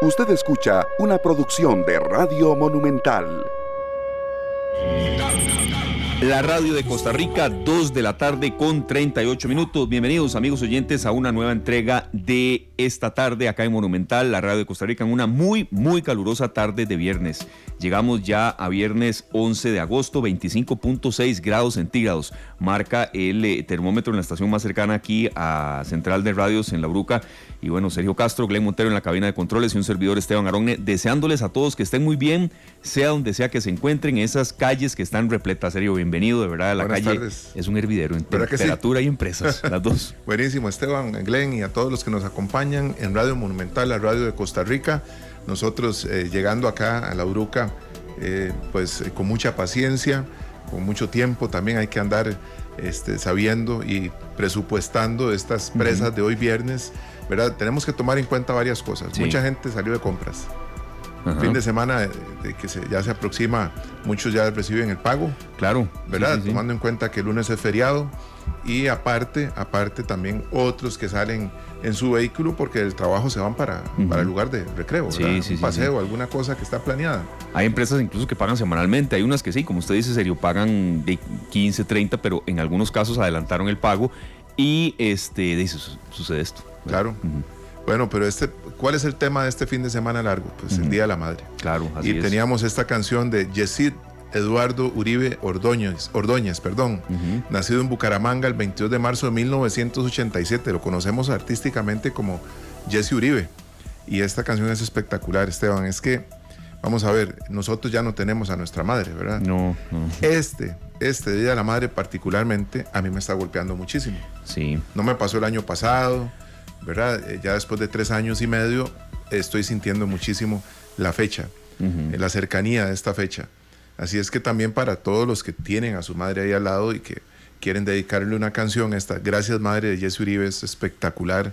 Usted escucha una producción de Radio Monumental. La radio de Costa Rica, 2 de la tarde con 38 minutos. Bienvenidos amigos oyentes a una nueva entrega de esta tarde acá en Monumental, la radio de Costa Rica, en una muy, muy calurosa tarde de viernes. Llegamos ya a viernes 11 de agosto, 25.6 grados centígrados. Marca el eh, termómetro en la estación más cercana aquí a Central de Radios en La Bruca. Y bueno, Sergio Castro, Glenn Montero en la cabina de controles y un servidor Esteban Aronne, deseándoles a todos que estén muy bien, sea donde sea que se encuentren, en esas calles que están repletas. Sergio, bienvenido, de verdad, a la calle. Es un hervidero en temperatura y empresas, las dos. Buenísimo, Esteban, Glenn y a todos los que nos acompañan en Radio Monumental, la radio de Costa Rica. Nosotros eh, llegando acá a la Uruca, eh, pues eh, con mucha paciencia, con mucho tiempo, también hay que andar este, sabiendo y presupuestando estas presas de hoy viernes, ¿verdad? Tenemos que tomar en cuenta varias cosas. Mucha gente salió de compras. Fin de semana de que ya se aproxima, muchos ya reciben el pago. Claro. ¿Verdad? Tomando en cuenta que el lunes es feriado y aparte, aparte también otros que salen en su vehículo porque el trabajo se van para, para el lugar de recreo, un paseo, alguna cosa que está planeada. Hay empresas incluso que pagan semanalmente, hay unas que sí, como usted dice, serio, pagan de 15, 30, pero en algunos casos adelantaron el pago y este, dice, sucede esto. Claro. Bueno, pero este, ¿cuál es el tema de este fin de semana largo? Pues el Día de la Madre. Claro, así Y teníamos esta canción de Yesid Eduardo Uribe Ordóñez, Ordóñez perdón, nacido en Bucaramanga el 22 de marzo de 1987. Lo conocemos artísticamente como Jesse Uribe. Y esta canción es espectacular, Esteban. Es que, vamos a ver, nosotros ya no tenemos a nuestra madre, ¿verdad? No, no. Este, este Día de la Madre particularmente, a mí me está golpeando muchísimo. Sí. No me pasó el año pasado, ¿verdad? Eh, ya después de tres años y medio estoy sintiendo muchísimo la fecha, la cercanía de esta fecha. Así es que también para todos los que tienen a su madre ahí al lado y que quieren dedicarle una canción, esta Gracias Madre de Jesse Uribe es espectacular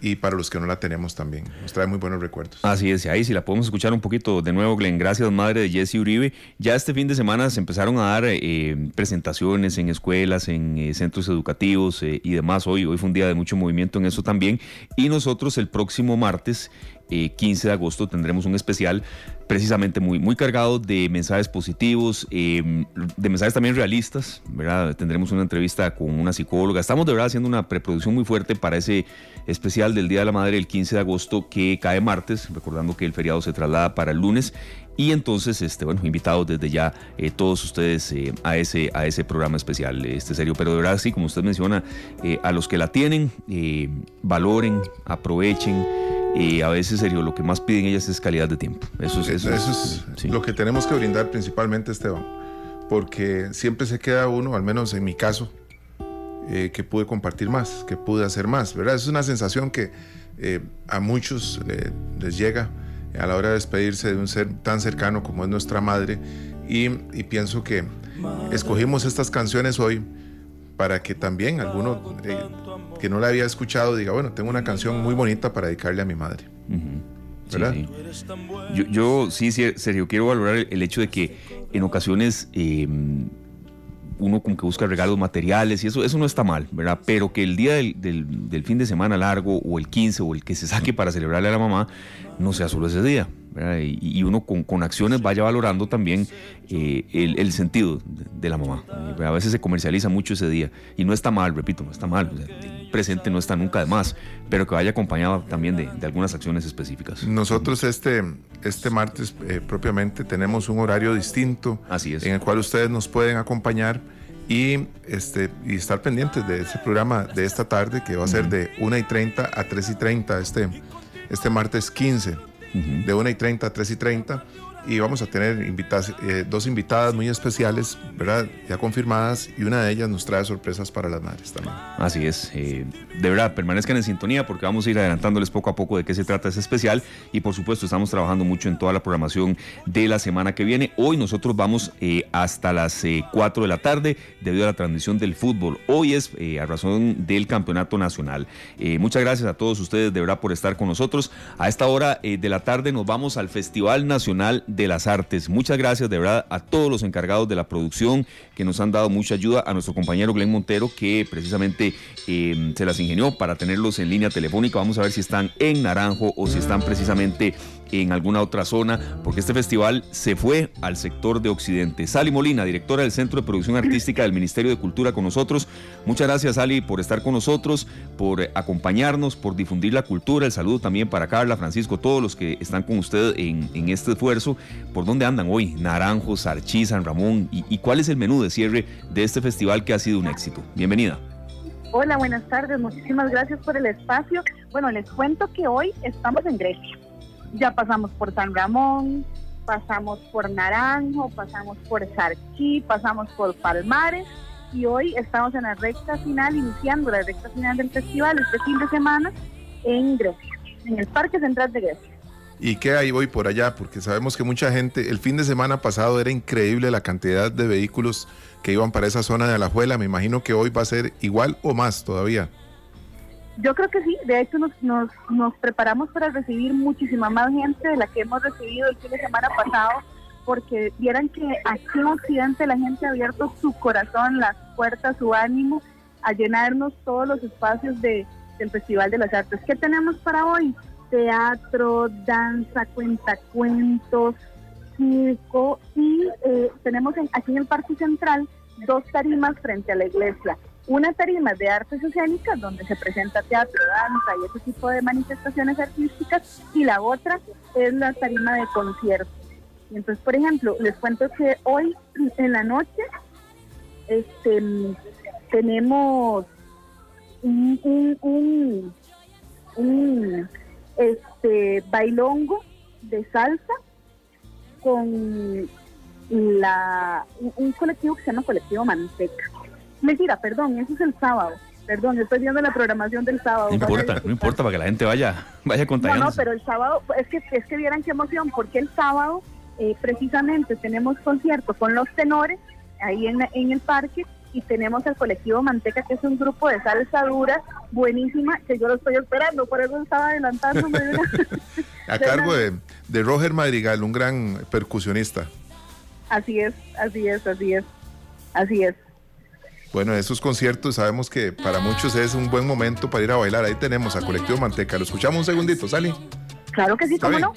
y para los que no la tenemos también. Nos trae muy buenos recuerdos. Así es, ahí si la podemos escuchar un poquito de nuevo, Glenn, gracias madre de Jesse Uribe. Ya este fin de semana se empezaron a dar eh, presentaciones en escuelas, en eh, centros educativos eh, y demás. Hoy, hoy fue un día de mucho movimiento en eso también. Y nosotros el próximo martes 15 de agosto tendremos un especial precisamente muy, muy cargado de mensajes positivos, em, de mensajes también realistas, ¿verdad? Tendremos una entrevista con una psicóloga. Estamos de verdad haciendo una preproducción muy fuerte para ese especial del Día de la Madre el 15 de agosto que cae martes, recordando que el feriado se traslada para el lunes. Y entonces, este, bueno, invitados desde ya eh, todos ustedes eh, a, ese, a ese programa especial, este serio. Pero de verdad, sí, como usted menciona, eh, a los que la tienen, valoren, aprovechen. Y a veces, serio, lo que más piden ellas es calidad de tiempo. Eso es, eso, es lo que tenemos que brindar principalmente, Esteban. Porque siempre se queda uno, al menos en mi caso, eh, que pude compartir más, que pude hacer más, ¿verdad? Es una sensación que eh, a muchos les llega a la hora de despedirse de un ser tan cercano como es nuestra madre. Y, y pienso que escogimos estas canciones hoy para que también alguno eh, que no la había escuchado diga, bueno, tengo una canción muy bonita para dedicarle a mi madre. ¿Verdad? Yo, yo, sí, serio, quiero valorar el, hecho de que en ocasiones em, uno como que busca regalos materiales y eso, eso no está mal, ¿verdad? Pero que el día del, del, fin de semana largo o el 15 o el que se saque para celebrarle a la mamá no sea solo ese día, y, uno con, acciones vaya valorando también eh, el, sentido de, la mamá. A veces se comercializa mucho ese día y no está mal, repito, no está mal. Presente no está nunca de más, pero que vaya acompañado también de, algunas acciones específicas. Nosotros este, este martes eh, propiamente tenemos un horario distinto Así es. en el cual ustedes nos pueden acompañar y, este, y estar pendientes de ese programa de esta tarde que va a ser de 1 y 30 a 3 y 30 este, este martes 15 de 1 y 30 a 3 y 30 y vamos a tener eh, dos invitadas muy especiales, ¿verdad? Ya confirmadas y una de ellas nos trae sorpresas para las madres también. Así es. Eh, de verdad, permanezcan en sintonía porque vamos a ir adelantándoles poco a poco de qué se trata ese especial y por supuesto estamos trabajando mucho en toda la programación de la semana que viene. Hoy nosotros vamos eh, hasta las 4 de la tarde debido a la transmisión del fútbol. Hoy es a razón del campeonato nacional. muchas gracias a todos ustedes de verdad por estar con nosotros. A esta hora de la tarde nos vamos al Festival Nacional de las Artes. Muchas gracias de verdad a todos los encargados de la producción que nos han dado mucha ayuda, a nuestro compañero Glenn Montero que precisamente em, se las ingenió para tenerlos en línea telefónica. Vamos a ver si están en Naranjo o si están precisamente en alguna otra zona, porque este festival se fue al sector de Occidente. Sally Molina, directora del Centro de Producción Artística del Ministerio de Cultura con nosotros. Muchas gracias Sally por estar con nosotros, por acompañarnos, por difundir la cultura. El saludo también para Carla, Francisco, todos los que están con usted en, este esfuerzo. ¿Por dónde andan hoy? Naranjos, Archí, San Ramón. ¿Y, ¿Y cuál es el menú de cierre de este festival que ha sido un éxito? Bienvenida. Hola, buenas tardes. Muchísimas gracias por el espacio. Bueno, les cuento que hoy estamos en Grecia. Ya pasamos por San Ramón, pasamos por Naranjo, pasamos por Sarquí, pasamos por Palmares y hoy estamos en la recta final, iniciando la recta final del festival este fin de semana en Grecia, en el Parque Central de Grecia. ¿Y qué hay hoy por allá? Porque sabemos que mucha gente, el fin de semana pasado era increíble la cantidad de vehículos que iban para esa zona de Alajuela. Me imagino que hoy va a ser igual o más todavía. Yo creo que sí, de hecho nos, nos, nos preparamos para recibir muchísima más gente de la que hemos recibido el fin de semana pasado, porque vieran que aquí en Occidente la gente ha abierto su corazón, las puertas, su ánimo a llenarnos todos los espacios de, del Festival de las Artes. ¿Qué tenemos para hoy? teatro, danza, cuentacuentos, circo y eh, tenemos aquí en el Parque Central dos tarimas frente a la iglesia. Una tarima de artes escénicas donde se presenta teatro, danza y ese tipo de manifestaciones artísticas y la otra es la tarima de conciertos. Entonces, por ejemplo, les cuento que hoy en la noche este, tenemos un, un, un este bailongo de salsa con la un, colectivo que se llama Colectivo Manteca. Mentira, perdón, eso es el sábado. Perdón, estoy viendo la programación del sábado. No importa, no importa para que la gente vaya, vaya contagiando. No, no, pero el sábado, es que, es que vieran qué emoción, porque el sábado eh, precisamente tenemos concierto con los tenores ahí en, en el parque y tenemos el colectivo Manteca, que es un grupo de salsa dura buenísima, que yo lo estoy esperando, por eso estaba adelantándome. a cargo de, de Roger Madrigal, un gran percusionista. Así es, así es, así es, así es. Bueno, esos conciertos sabemos que para muchos es un buen momento para ir a bailar. Ahí tenemos a Colectivo Manteca. Lo escuchamos un segundito, Sally. Claro que sí, cómo no.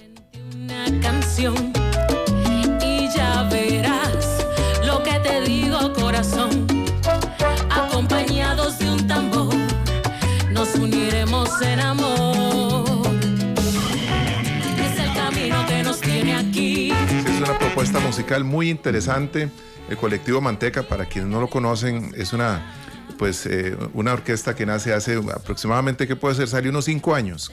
Una canción y ya verás lo que te digo, corazón acompañados de un tambor, nos uniremos en amor. Es el camino que nos tiene aquí. Es una propuesta musical muy interesante. El colectivo Manteca, para quienes no lo conocen, es una pues eh, una orquesta que nace hace aproximadamente, ¿qué puede ser? Salió unos cinco años.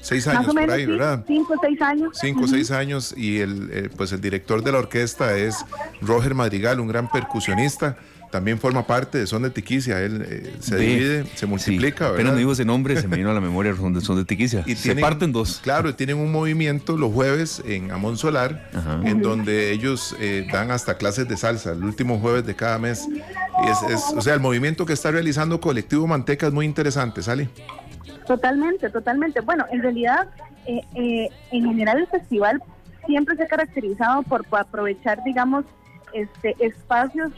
Seis años por ahí, ¿verdad? Cinco, seis años. Cinco, seis años. Y el, eh, pues el director de la orquesta es Roger Madrigal, un gran percusionista también forma parte de Son de Tiquicia. Él eh, se divide, se multiplica. Sí. Apenas no digo ese nombre, se me vino a la memoria Son de, son de Tiquicia. Y se parten dos. Claro, tienen un movimiento los jueves en Amón Solar, en donde ellos eh, dan hasta clases de salsa, el último jueves de cada mes. es, o sea, el movimiento que está realizando Colectivo Manteca es muy interesante, ¿sale? Totalmente, totalmente. Bueno, en realidad, eh, en general el festival siempre se ha caracterizado por, aprovechar, digamos, este, espacios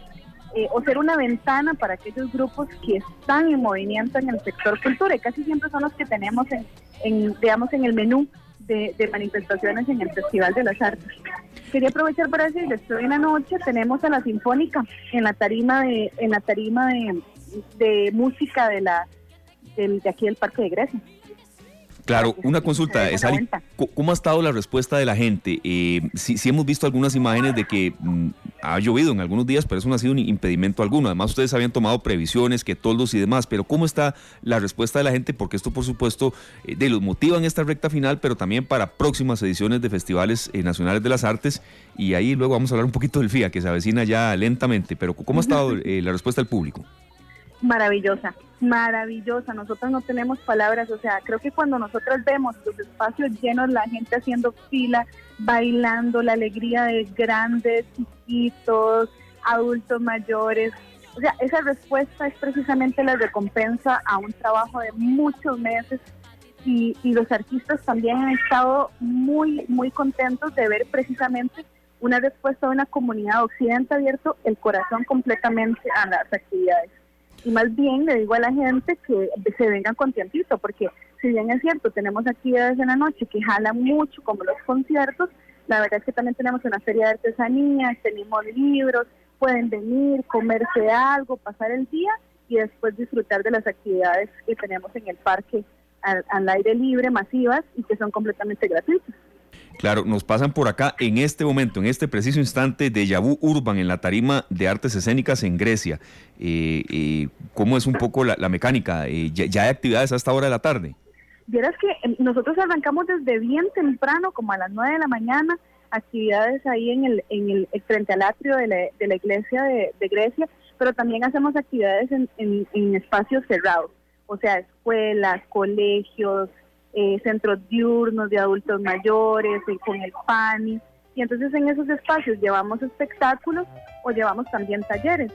eh, o ser una ventana para aquellos grupos que están en movimiento en el sector cultura y casi siempre son los que tenemos en, en el menú de, manifestaciones en el Festival de las Artes. Quería aprovechar para decirles hoy en la noche tenemos a la Sinfónica en la tarima de en la tarima de, música de la de aquí del Parque de Grecia. Claro, una consulta, ¿cómo ha estado la respuesta de la gente? Eh, sí, hemos visto algunas imágenes de que mm, ha llovido en algunos días, pero eso no ha sido un impedimento alguno. Además, ustedes habían tomado previsiones, que toldos y demás, pero ¿cómo está la respuesta de la gente? Porque esto, por supuesto, eh, de los motiva en esta recta final, pero también para próximas ediciones de festivales eh, nacionales de las artes. Y ahí luego vamos a hablar un poquito del FIA, que se avecina ya lentamente, pero ¿cómo ha estado la respuesta del público? Maravillosa, maravillosa. Nosotros no tenemos palabras, o sea, creo que cuando nosotros vemos los espacios llenos, la gente haciendo fila, bailando, la alegría de grandes, chiquitos, adultos mayores, o sea, esa respuesta es precisamente la recompensa a un trabajo de muchos meses. Y, y los artistas también han estado muy, muy contentos de ver precisamente una respuesta de una comunidad occidente abierto el corazón completamente a las actividades y más bien le digo a la gente que se vengan con tiempito, porque si bien es cierto, tenemos actividades en la noche que jalan mucho, como los conciertos, la verdad es que también tenemos una feria de artesanías, tenemos libros, pueden venir, comerse algo, pasar el día y después disfrutar de las actividades que tenemos en el parque al, al aire libre, masivas y que son completamente gratuitas. Claro, nos pasan por acá en este momento, en este preciso instante, de Yabu Urban en la tarima de artes escénicas en Grecia. Eh, eh, ¿Cómo es un poco la, mecánica? Eh, ya, hay actividades a esta hora de la tarde? Vieras que eh, nosotros arrancamos desde bien temprano, como a las 9 de la mañana, actividades ahí en el, en el frente al atrio de la, de la iglesia de, de Grecia, pero también hacemos actividades en, en, en espacios cerrados, o sea, escuelas, colegios, eh, centros diurnos de adultos mayores, eh, con el PANI. Y entonces en esos espacios llevamos espectáculos o llevamos también talleres.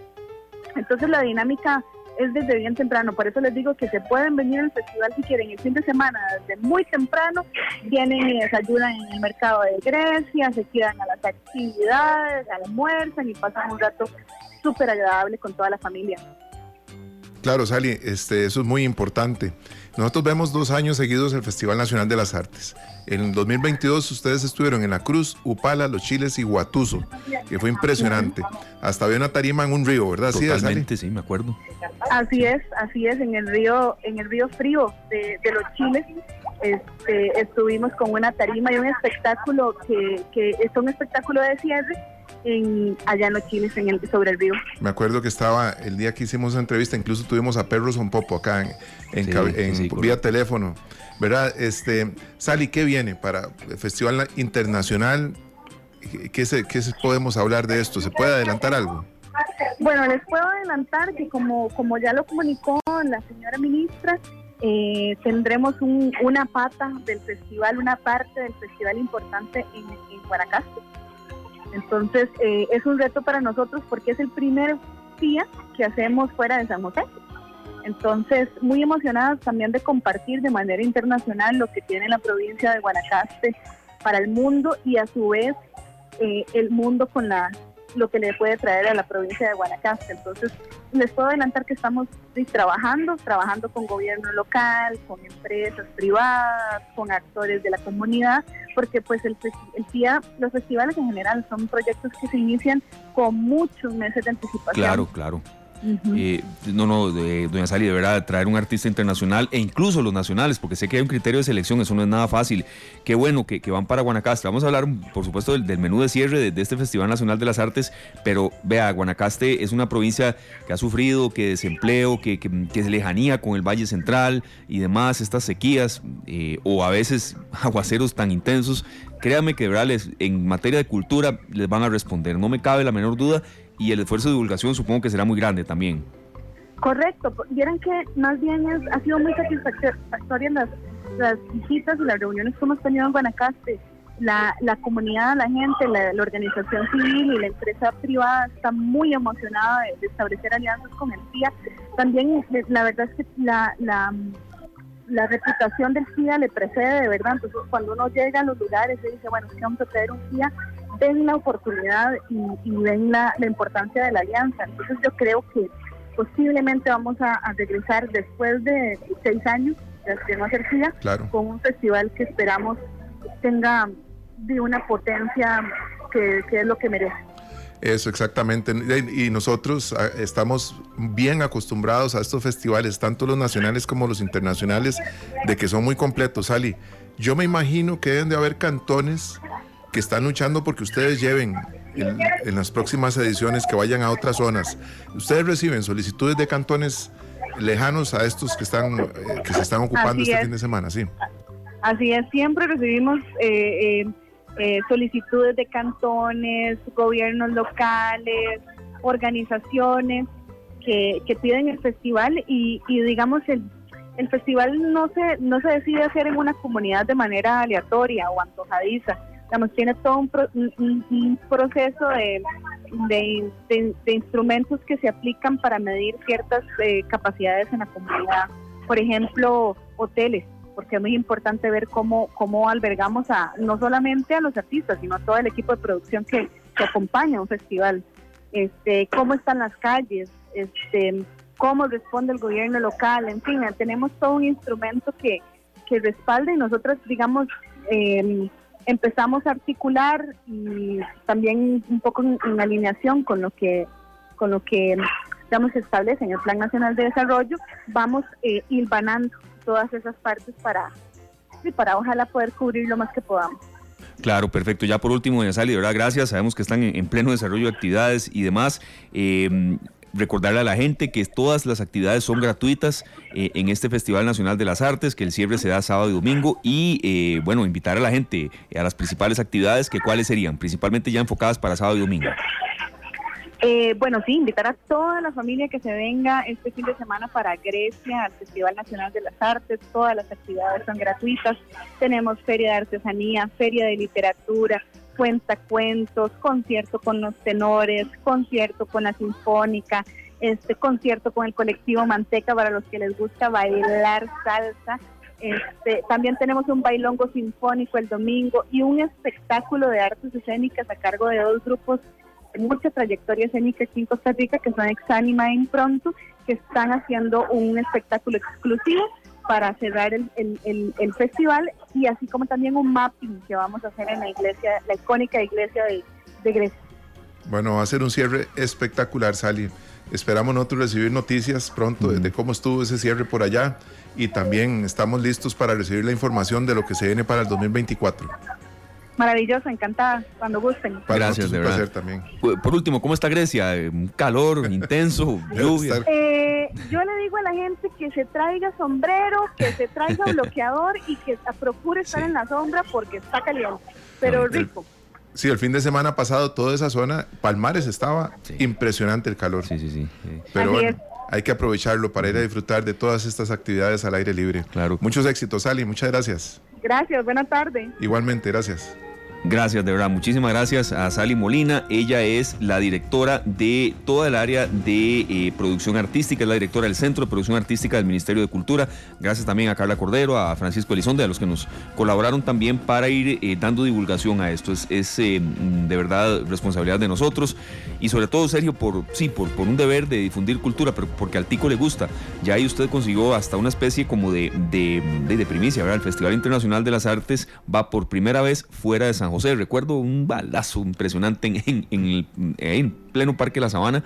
Entonces la dinámica es desde bien temprano, por eso les digo que se pueden venir al festival si quieren el fin de semana, desde muy temprano, vienen y desayunan en el mercado de Grecia, se quedan a las actividades, almuerzan y pasan un rato súper agradable con toda la familia. Claro, Sally, este, eso es muy importante. Nosotros vemos dos años seguidos el Festival Nacional de las Artes. En el 2022 ustedes estuvieron en La Cruz, Upala, Los Chiles y Huatuso, que fue impresionante. Hasta había una tarima en un río, ¿verdad? Sí? Totalmente, sí, me acuerdo. Así es, así es, en el río, en el río frío de, de los chiles, este, estuvimos con una tarima y un espectáculo que, que es un espectáculo de cierre en, allá en los chiles, en el, sobre el río. Me acuerdo que estaba el día que hicimos la entrevista, incluso tuvimos a Perros un Popo acá en, en, Sí, cab- sí, en- sí, vía teléfono. ¿Verdad? Este, Sally, ¿qué viene para el Festival Internacional? ¿Qué- ¿Qué, se, qué se- podemos hablar de esto? ¿Se puede adelantar algo? Bueno, les puedo adelantar que como, como ya lo comunicó la señora ministra, eh, tendremos un- una pata del festival, una parte del festival importante en, en Guanacaste. Entonces, eh, es un reto para nosotros porque es el primer día que hacemos fuera de San José. Entonces, muy emocionadas también de compartir de manera internacional lo que tiene la provincia de Guanacaste para el mundo y a su vez eh, el mundo con la lo que le puede traer a la provincia de Guanacaste. Entonces, les puedo adelantar que estamos trabajando, trabajando con gobierno local, con empresas privadas, con actores de la comunidad, porque pues el, el FIA, los festivales en general son proyectos que se inician con muchos meses de anticipación. Claro, claro. Eh, no, no, doña Sally, de verdad, traer un artista internacional e incluso los nacionales, porque sé que hay un criterio de selección, eso no es nada fácil. Qué bueno que, van para Guanacaste. Vamos a hablar, por supuesto, del, menú de cierre de, este Festival Nacional de las Artes, pero vea, Guanacaste es una provincia que ha sufrido, que desempleo, que, que, es lejanía con el Valle Central y demás, estas sequías eh, o a veces aguaceros tan intensos. Créame que de verdad en materia de cultura les van a responder, no me cabe la menor duda. Y el esfuerzo de divulgación supongo que será muy grande también. Correcto, vieran que más bien es, ha sido muy satisfactorias las, las visitas y las reuniones que hemos tenido en Guanacaste. La, la comunidad, la gente, la, organización civil y la empresa privada está muy emocionada de, establecer alianzas con el FIA. También eh, la verdad es que la, la, la reputación del FIA le precede de verdad. Entonces cuando uno llega a los lugares y dice, bueno, sí vamos a traer un FIA, ven la oportunidad y, y ven la, la importancia de la alianza. Entonces yo creo que posiblemente vamos a, a regresar después de seis años de no hacer Claro. con un festival que esperamos tenga de una potencia que, que es lo que merece. Eso, exactamente. Y nosotros ah, estamos bien acostumbrados a estos festivales, tanto los nacionales como los internacionales, de que son muy completos, Sally. Yo me imagino que deben de haber cantones que están luchando porque ustedes lleven en, en las próximas ediciones que vayan a otras zonas. Ustedes reciben solicitudes de cantones lejanos a estos que están eh, que se están ocupando Así este es. fin de semana, sí. Así es, siempre recibimos eh, eh, eh, solicitudes de cantones, gobiernos locales, organizaciones que, que piden el festival y, y digamos el, el festival no se no se decide hacer en una comunidad de manera aleatoria o antojadiza. Digamos, tiene todo un, pro- un- proceso de, de, instrumentos que se aplican para medir ciertas eh, capacidades en la comunidad. Por ejemplo, hoteles porque es muy importante ver cómo, cómo albergamos a no solamente a los artistas, sino a todo el equipo de producción que, acompaña un festival. Este, cómo están las calles, este, cómo responde el gobierno local, en fin, tenemos todo un instrumento que, que respalde y nosotros, digamos, eh, empezamos a articular y también un poco en, alineación con lo que con lo que digamos se establece en el Plan Nacional de Desarrollo, vamos eh, hilvanando todas esas partes para para ojalá poder cubrir lo más que podamos. Claro, perfecto. Ya por último, doña Sally, de verdad, gracias. Sabemos que están en, en pleno desarrollo de actividades y demás. Eh, recordarle a la gente que todas las actividades son gratuitas eh, en este Festival Nacional de las Artes, que el cierre se da sábado y domingo, y eh, bueno, invitar a la gente a las principales actividades, que cuáles serían, principalmente ya enfocadas para sábado y domingo. Eh, bueno, sí, invitar a toda la familia que se venga este fin de semana para Grecia, al Festival Nacional de las Artes. Todas las actividades son gratuitas. Tenemos feria de artesanía, feria de literatura, cuentacuentos, concierto con los tenores, concierto con la sinfónica, este concierto con el colectivo Manteca para los que les gusta bailar salsa. Este, también tenemos un bailongo sinfónico el domingo y un espectáculo de artes escénicas a cargo de dos grupos mucha trayectoria escénica aquí en Costa Rica, que son Exánima e Impronto, que están haciendo un espectáculo exclusivo para cerrar el, el, el, festival y así como también un mapping que vamos a hacer en la iglesia, la icónica iglesia de, de Grecia. Bueno, va a ser un cierre espectacular, Sally. Esperamos nosotros recibir noticias pronto de cómo estuvo ese cierre por allá y también estamos listos para recibir la información de lo que se viene para el 2024. Maravilloso, encantada, cuando gusten. Para Gracias, de un verdad. placer también. Por último, ¿cómo está Grecia? Eh, Un calor intenso, lluvia. Estar- Eh, yo le digo a la gente que se traiga sombrero, que se traiga bloqueador y que procure estar Sí. en la sombra porque está caliente, pero El- rico. Sí, el fin de semana pasado toda esa zona, Palmares estaba Sí. impresionante el calor. Sí, sí, sí. sí. Pero Así bueno, hay que aprovecharlo para ir a disfrutar de todas estas actividades al aire libre. Claro. Muchos éxitos, Sally. Muchas gracias. Gracias, buena tarde. Igualmente, gracias. Gracias, de verdad. Muchísimas gracias a Sally Molina. Ella es la directora de toda el área de eh, producción artística, es la directora del Centro de Producción Artística del Ministerio de Cultura. Gracias también a Carla Cordero, a Francisco Elizondo, a los que nos colaboraron también para ir eh, dando divulgación a esto. Es, eh, de verdad responsabilidad de nosotros y sobre todo, Sergio, por, sí, por, por un deber de difundir cultura, pero porque al tico le gusta. Ya ahí usted consiguió hasta una especie como de, de, de, de primicia, ¿verdad? El Festival Internacional de las Artes va por primera vez fuera de San José. Recuerdo un balazo impresionante en, en, en pleno Parque La Sabana,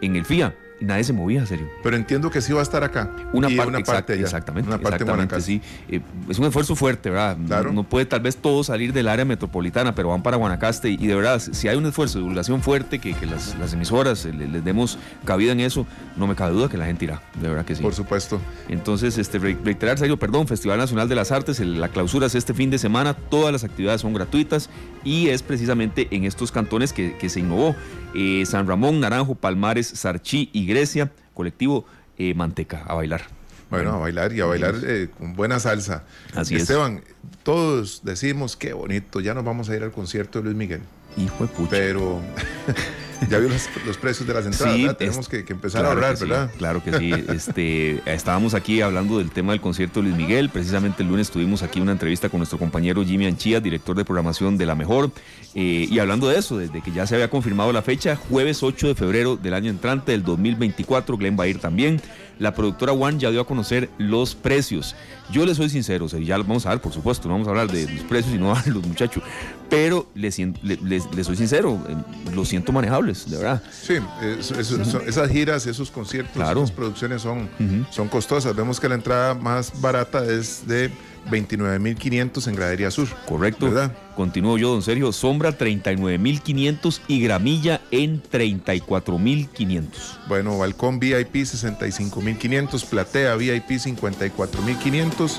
en el FIA. Nadie se movía, serio. Pero entiendo que sí va a estar acá. Una Y parte, una exact- parte allá. exactamente, Una parte en exactamente, Guanacaste. sí. Eh, es un esfuerzo fuerte, ¿verdad? Claro. No, no puede tal vez todo salir del área metropolitana, pero van para Guanacaste y, y de verdad, si hay un esfuerzo de divulgación fuerte, que, que las, las emisoras eh, le- les demos cabida en eso, no me cabe duda que la gente irá, de verdad que sí. Por supuesto. Entonces, este, re- reiterar, Sergio, perdón, Festival Nacional de las Artes, el- la clausura es este fin de semana, todas las actividades son gratuitas y es precisamente en estos cantones que, que se innovó. Eh, San Ramón, Naranjo, Palmares, Sarchí y Grecia, colectivo eh, Manteca, a bailar. Bueno, a bailar y a bailar eh, con buena salsa. Así es. Esteban, todos decimos qué bonito, ya nos vamos a ir al concierto de Luis Miguel. Hijo de pucha. Pero ya vio los, los precios de las entradas, Sí, ¿verdad? Tenemos es- que, que empezar Claro a sí, ¿verdad? Claro que sí. Este, estábamos aquí hablando del tema del concierto de Luis Miguel. Precisamente el lunes tuvimos aquí una entrevista con nuestro compañero Jimmy Anchía, director de programación de La Mejor. eh, y hablando de eso, desde que ya se había confirmado la fecha, jueves 8 de febrero del año entrante, del 2024, Glenn va a ir también. La productora One ya dio a conocer los precios. Yo les soy sincero, o sea, ya vamos a dar, por supuesto, no vamos a hablar de los precios y no de los muchachos. Pero les, les- les soy sincero, eh, los siento manejables, de verdad. Sí, son- esas giras, esos conciertos, Claro. esas producciones son, son costosas. Vemos que la entrada más barata es de 29.500 en Gradería Sur. Correcto. ¿Verdad? Continúo yo, don Sergio. Sombra 39.500 y gramilla en 34.500. Bueno, balcón VIP 65.500, platea VIP 54.500,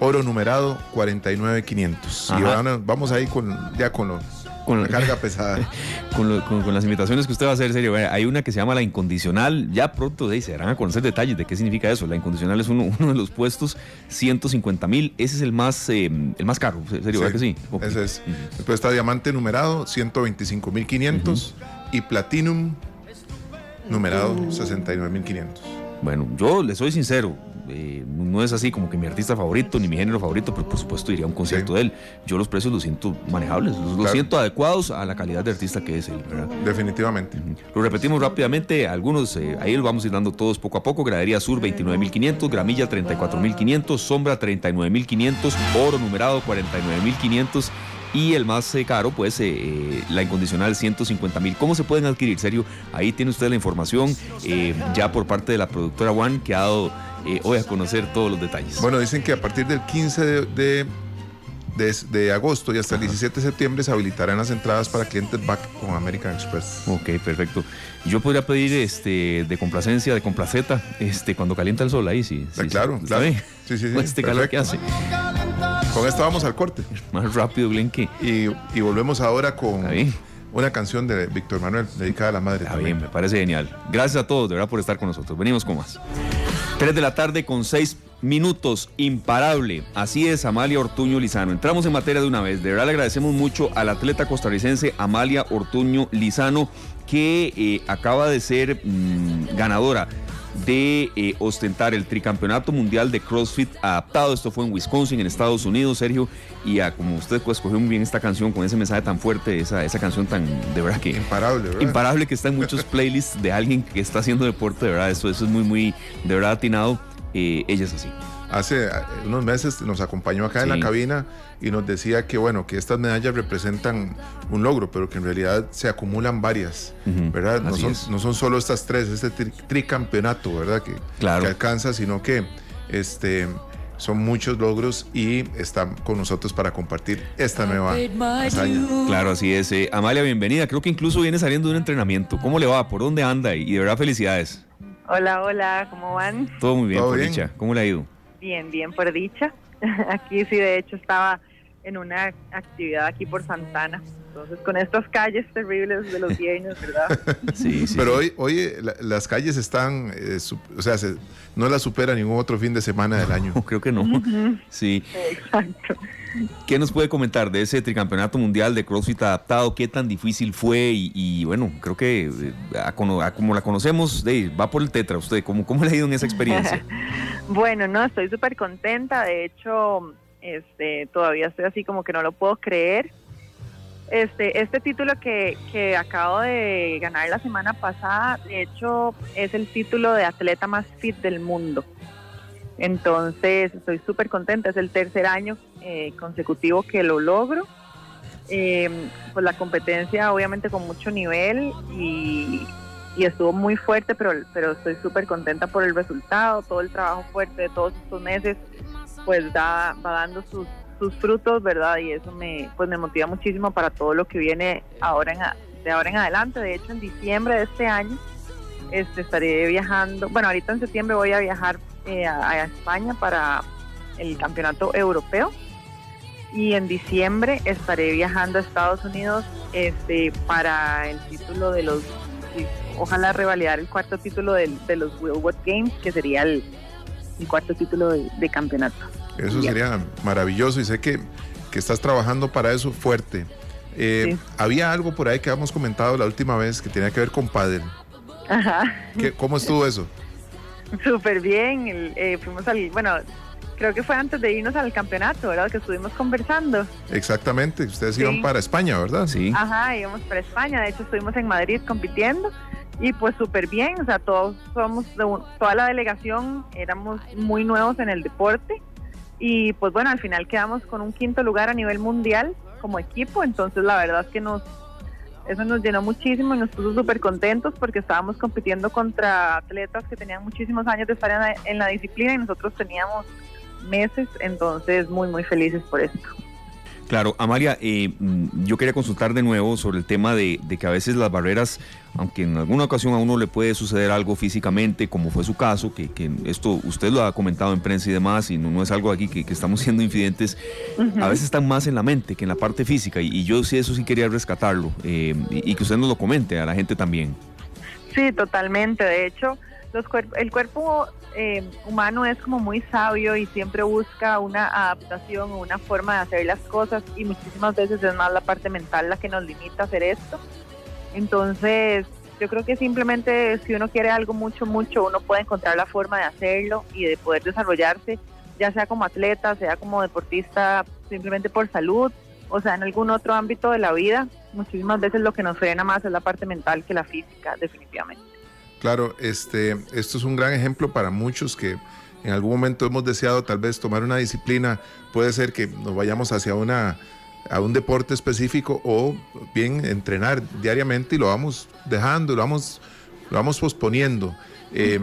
oro numerado 49.500. Y van- vamos ahí con, ya con, lo- Con la carga pesada. Con, lo- con- con las invitaciones que usted va a hacer, serio, hay una que se llama la incondicional. Ya pronto se darán a conocer detalles de qué significa eso. La incondicional es uno, uno de los puestos, 150 mil. Ese es el más, eh, el más caro, serio, ¿verdad que sí? Ese es. Ujú. Después está diamante numerado 125.500 y platinum numerado 69.500. Bueno, yo le soy sincero. Eh, no es así como que mi artista favorito ni mi género favorito, pero por supuesto iría a un concierto de él. Yo los precios los siento manejables, los, siento adecuados a la calidad de artista que es él, ¿verdad? Definitivamente. Lo repetimos rápidamente, algunos, eh, ahí lo vamos a ir dando todos poco a poco. Gradería Sur 29.500, Gramilla 34.500, Sombra 39.500, Oro numerado 49.500 y el más eh, caro, pues eh, la incondicional 150.000. ¿Cómo se pueden adquirir? Serio, ahí tiene usted la información eh, ya por parte de la productora One que ha dado eh, hoy a conocer todos los detalles. Bueno, dicen que a partir del 15 de, de, de- de agosto y hasta el 17 de septiembre se habilitarán las entradas para clientes back con American Express. Ok, perfecto. Yo podría pedir este de complacencia, de complaceta, este, cuando calienta el sol ahí, sí. Ah, sí, claro, sí. Sí, sí, sí, Con este calor que hace. Con esto vamos al corte Más rápido, Glenn, que. y, y volvemos ahora con. Una canción de Víctor Manuel dedicada a la madre Está también. bien, me parece genial. Gracias a todos, de verdad, por estar con nosotros. Venimos con más. 3 de la tarde con 6 minutos, imparable. Así es, Amalia Ortuño Lizano. Entramos en materia de una vez. De verdad le agradecemos mucho al atleta costarricense Amalia Ortuño Lizano, que eh, acaba de ser mm, ganadora de eh, ostentar el tricampeonato mundial de CrossFit adaptado. Esto fue en Wisconsin, en Estados Unidos, Sergio. Y como usted pues, escogió muy bien esta canción con ese mensaje tan fuerte, esa, esa canción tan de verdad que Imparable, ¿verdad? imparable que está en muchos playlists de alguien que está haciendo deporte, de verdad, eso, eso es muy, muy, de verdad atinado. Eh, ella es así. Hace eh, unos meses nos acompañó acá en la cabina y nos decía que bueno, que estas medallas representan un logro, pero que en realidad se acumulan varias, ¿verdad? No son, no son solo estas tres, este tri- tricampeonato, ¿verdad? Que, Claro. que alcanza, sino que este, son muchos logros y están con nosotros para compartir esta nueva hazaña. Claro, así es. Eh, Amalia, bienvenida. Creo que incluso viene saliendo de un entrenamiento. ¿Cómo le va? ¿Por dónde anda? Y de verdad, felicidades. Hola, hola, ¿cómo van? Todo muy bien, Todo por bien. dicha. ¿Cómo le ha ido? Bien, bien, por dicha. Aquí sí, de hecho, estaba en una actividad aquí por Santana. Entonces, con estas calles terribles de los viernes, ¿verdad? Sí, sí. Pero hoy, hoy eh, la- las calles están, eh, su- o sea, se- no las supera ningún otro fin de semana del año. Creo que no. Sí. Exacto. ¿Qué nos puede comentar de ese tricampeonato mundial de CrossFit adaptado? ¿Qué tan difícil fue? Y, bueno, creo que eh, a a como la conocemos, de, va por el tetra usted. ¿Cómo, ¿Cómo le ha ido en esa experiencia? Bueno, no, estoy súper contenta. De hecho, este, todavía estoy así como que no lo puedo creer. Este, este título que, que acabo de ganar la semana pasada, de hecho, es el título de atleta más fit del mundo. Entonces, estoy súper contenta. Es el tercer año eh, consecutivo que lo logro. Eh, pues la competencia, obviamente, con mucho nivel y, y estuvo muy fuerte, pero, pero estoy súper contenta por el resultado, todo el trabajo fuerte de todos estos meses, pues da, va dando sus, sus frutos, ¿verdad? Y eso me, pues me motiva muchísimo para todo lo que viene ahora en, de ahora en adelante. De hecho, en diciembre de este año este, estaré viajando, bueno, ahorita en septiembre voy a viajar eh, a España para el campeonato europeo y en diciembre estaré viajando a Estados Unidos este, para el título de los ojalá revalidar el cuarto título del- de, los Willwood Games, que sería el, el cuarto título de, de campeonato. Eso Ya. sería maravilloso y sé que, que estás trabajando para eso fuerte. Eh, Sí. Había algo por ahí que habíamos comentado la última vez que tenía que ver con pádel. Ajá, ¿Qué- ¿Cómo estuvo eso? súper bien. el- eh, fuimos al, bueno, creo que fue antes de irnos al campeonato, ¿verdad? Que estuvimos conversando. Exactamente, ustedes Sí. iban para España, ¿verdad? Sí. Ajá, íbamos para España, de hecho estuvimos en Madrid compitiendo y pues súper bien, o sea, todos somos, de un- toda la delegación éramos muy nuevos en el deporte y pues bueno, al final quedamos con un quinto lugar a nivel mundial como equipo, entonces la verdad es que nos, eso nos llenó muchísimo y nos puso súper contentos porque estábamos compitiendo contra atletas que tenían muchísimos años de estar en la, en la disciplina y nosotros teníamos meses, entonces muy muy felices por esto. Claro, Amalia, eh, mm, yo quería consultar de nuevo sobre el tema de, de que a veces las barreras, aunque en alguna ocasión a uno le puede suceder algo físicamente, como fue su caso, que, que esto usted lo ha comentado en prensa y demás, y no, no es algo aquí que, que estamos siendo infidentes, a veces están más en la mente que en la parte física, y, y yo sí eso sí quería rescatarlo, eh, y, y que usted nos lo comente a la gente también. Sí, totalmente. De hecho, los cuerp- el cuerpo eh, humano es como muy sabio y siempre busca una adaptación o una forma de hacer las cosas y muchísimas veces es más la parte mental la que nos limita a hacer esto. Entonces, Yo creo que simplemente si uno quiere algo mucho, mucho, uno puede encontrar la forma de hacerlo y de poder desarrollarse, ya sea como atleta, sea como deportista, simplemente por salud, o sea, en algún otro ámbito de la vida. Muchísimas veces lo que nos frena más es la parte mental que la física, definitivamente. Claro, este, esto es un gran ejemplo para muchos que en algún momento hemos deseado tal vez tomar una disciplina. Puede ser que nos vayamos hacia una a un deporte específico o bien entrenar diariamente y lo vamos dejando, lo vamos, lo vamos posponiendo. Eh,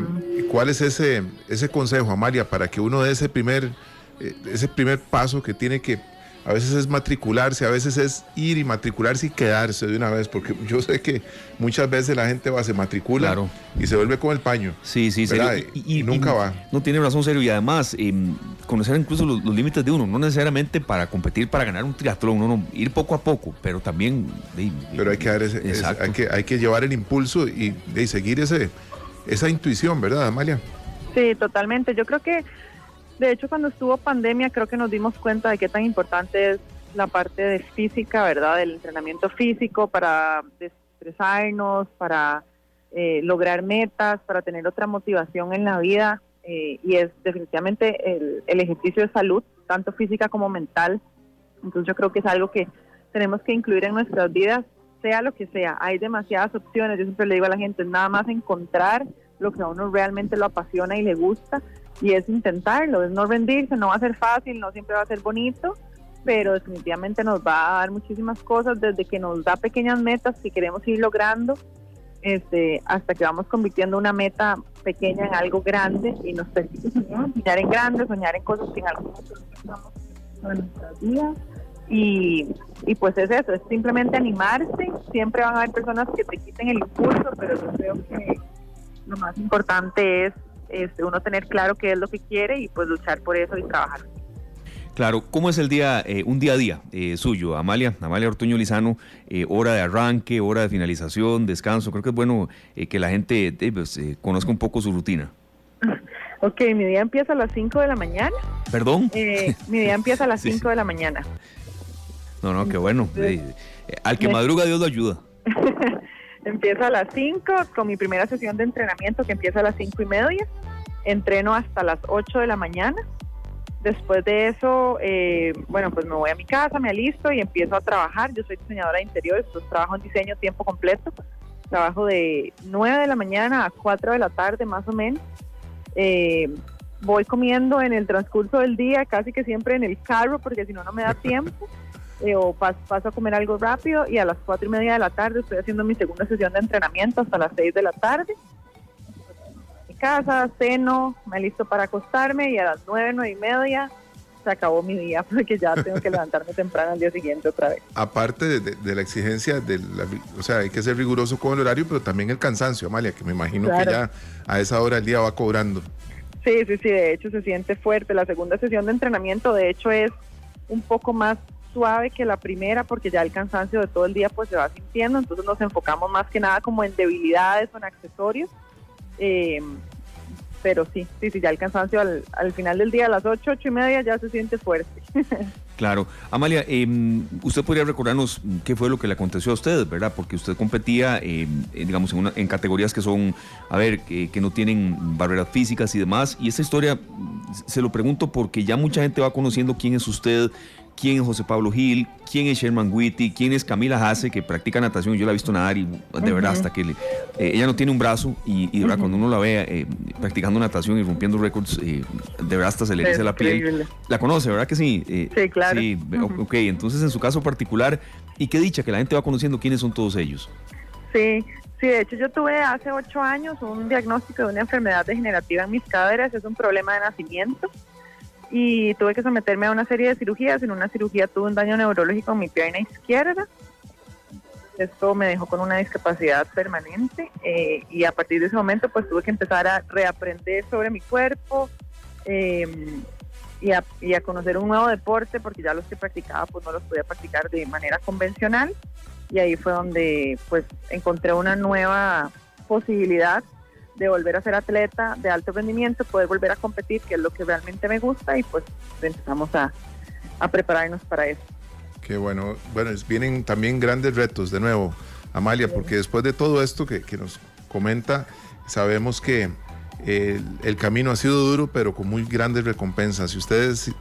¿Cuál es ese, ese consejo, Amalia, para que uno dé ese primer, eh, ese primer paso que tiene que a veces es matricularse, a veces es ir y matricularse y quedarse de una vez, porque yo sé que muchas veces la gente va, se matricula y se vuelve con el paño. Sí, sí, sí. Y, nunca va. No tiene razón, serio. Y además, em, conocer incluso los, límites de uno, no necesariamente para competir, para ganar un triatlón, no, ir poco a poco, pero también. pero hay que, dar ese, hay, que, hay que llevar el impulso y de seguir ese, esa intuición, ¿verdad, Amalia? Sí, totalmente. Yo creo que de hecho, cuando estuvo pandemia, creo que nos dimos cuenta de qué tan importante es la parte de física, ¿verdad? Del entrenamiento físico para estresarnos, para eh, lograr metas, para tener otra motivación en la vida. Eh, y es definitivamente el, el, ejercicio de salud, tanto física como mental. Entonces yo creo que es algo que tenemos que incluir en nuestras vidas, sea lo que sea. Hay demasiadas opciones. Yo siempre le digo a la gente, nada más encontrar lo que a uno realmente lo apasiona y le gusta y es intentarlo, es no rendirse, no va a ser fácil, no siempre va a ser bonito, pero definitivamente nos va a dar muchísimas cosas desde que nos da pequeñas metas que queremos ir logrando este, hasta que vamos convirtiendo una meta pequeña en algo grande y nos permite soñar, en grande, soñar en cosas que en algún momento en nuestras vidas. Y, y pues es eso, es simplemente animarse. Siempre van a haber personas que te quiten el impulso, pero yo creo que lo más importante es este, uno tener claro qué es lo que quiere y pues luchar por eso y trabajar. Claro, ¿cómo es el día, eh, un día a día eh, suyo, Amalia, Amalia Ortuño Lizano, eh, hora de arranque, hora de finalización, descanso? Creo que es bueno que la gente pues, conozca un poco su rutina. Ok, mi día empieza a las 5 de la mañana. ¿Perdón? mi día empieza a las 5 de la mañana. No, no, qué bueno. al que madruga Dios lo ayuda. Empiezo a las 5 con mi primera sesión de entrenamiento que empieza a las 5 y media. Entreno hasta las 8 de la mañana. Después de eso, eh, bueno, pues me voy a mi casa, me alisto y empiezo a trabajar. Yo soy diseñadora de interiores, pues trabajo en diseño tiempo completo. Trabajo de 9 de la mañana a 4 de la tarde más o menos. Eh, voy comiendo en el transcurso del día, casi que siempre en el carro, porque si no, no me da tiempo. Eh, o paso, a comer algo rápido y a las cuatro y media de la tarde estoy haciendo mi segunda sesión de entrenamiento hasta las seis de la tarde. Mi casa, ceno, me listo para acostarme y a las nueve, nueve y media se acabó mi día porque ya tengo que levantarme temprano al día siguiente otra vez. Aparte de, la exigencia, de o sea, hay que ser riguroso con el horario, pero también el cansancio, Amalia, que me imagino que ya a esa hora el día va cobrando. Sí, sí, sí, de hecho se siente fuerte. La segunda sesión de entrenamiento, de hecho, es un poco más suave que la primera porque ya el cansancio de todo el día pues se va sintiendo, entonces nos enfocamos más que nada como en debilidades o en accesorios. Eh, pero sí, sí, sí, ya el cansancio al, al, final del día a las 8, 8 y media ya se siente fuerte. claro. Amalia, em, usted podría recordarnos qué fue lo que le aconteció a usted, ¿verdad? Porque usted competía, em, digamos, en, una, en, categorías que son, a ver, que, que no tienen barreras físicas y demás. Y esta historia, se lo pregunto porque ya mucha gente va conociendo quién es usted, quién es José Pablo Gil, quién es Sherman Witty, quién es Camila Hasse, que practica natación. Yo la he visto nadar y de verdad, hasta que eh, ella no tiene un brazo y, de verdad, cuando uno la ve eh, practicando natación y rompiendo récords, eh, de verdad hasta se le dice la piel. La conoce, ¿verdad que sí? sí, claro. Sí, ok. Entonces, en su caso particular, y qué dicha que la gente va conociendo quiénes son todos ellos. Sí, Sí, de hecho yo tuve hace ocho años un diagnóstico de una enfermedad degenerativa en mis caderas, es un problema de nacimiento y tuve que someterme a una serie de cirugías. En una cirugía tuve un daño neurológico en mi pierna izquierda. Esto me dejó con una discapacidad permanente eh, y a partir de ese momento pues tuve que empezar a reaprender sobre mi cuerpo em, y, a, y, a, conocer un nuevo deporte porque ya los que practicaba pues no los podía practicar de manera convencional y ahí fue donde pues encontré una nueva posibilidad de volver a ser atleta de alto rendimiento, poder volver a competir, que es lo que realmente me gusta, y pues empezamos a, prepararnos para eso. Qué bueno. Bueno, vienen también grandes retos de nuevo. Amalia, porque después de todo esto que, que nos comenta, sabemos que el, el camino ha sido duro, pero con muy grandes recompensas. Y ustedes,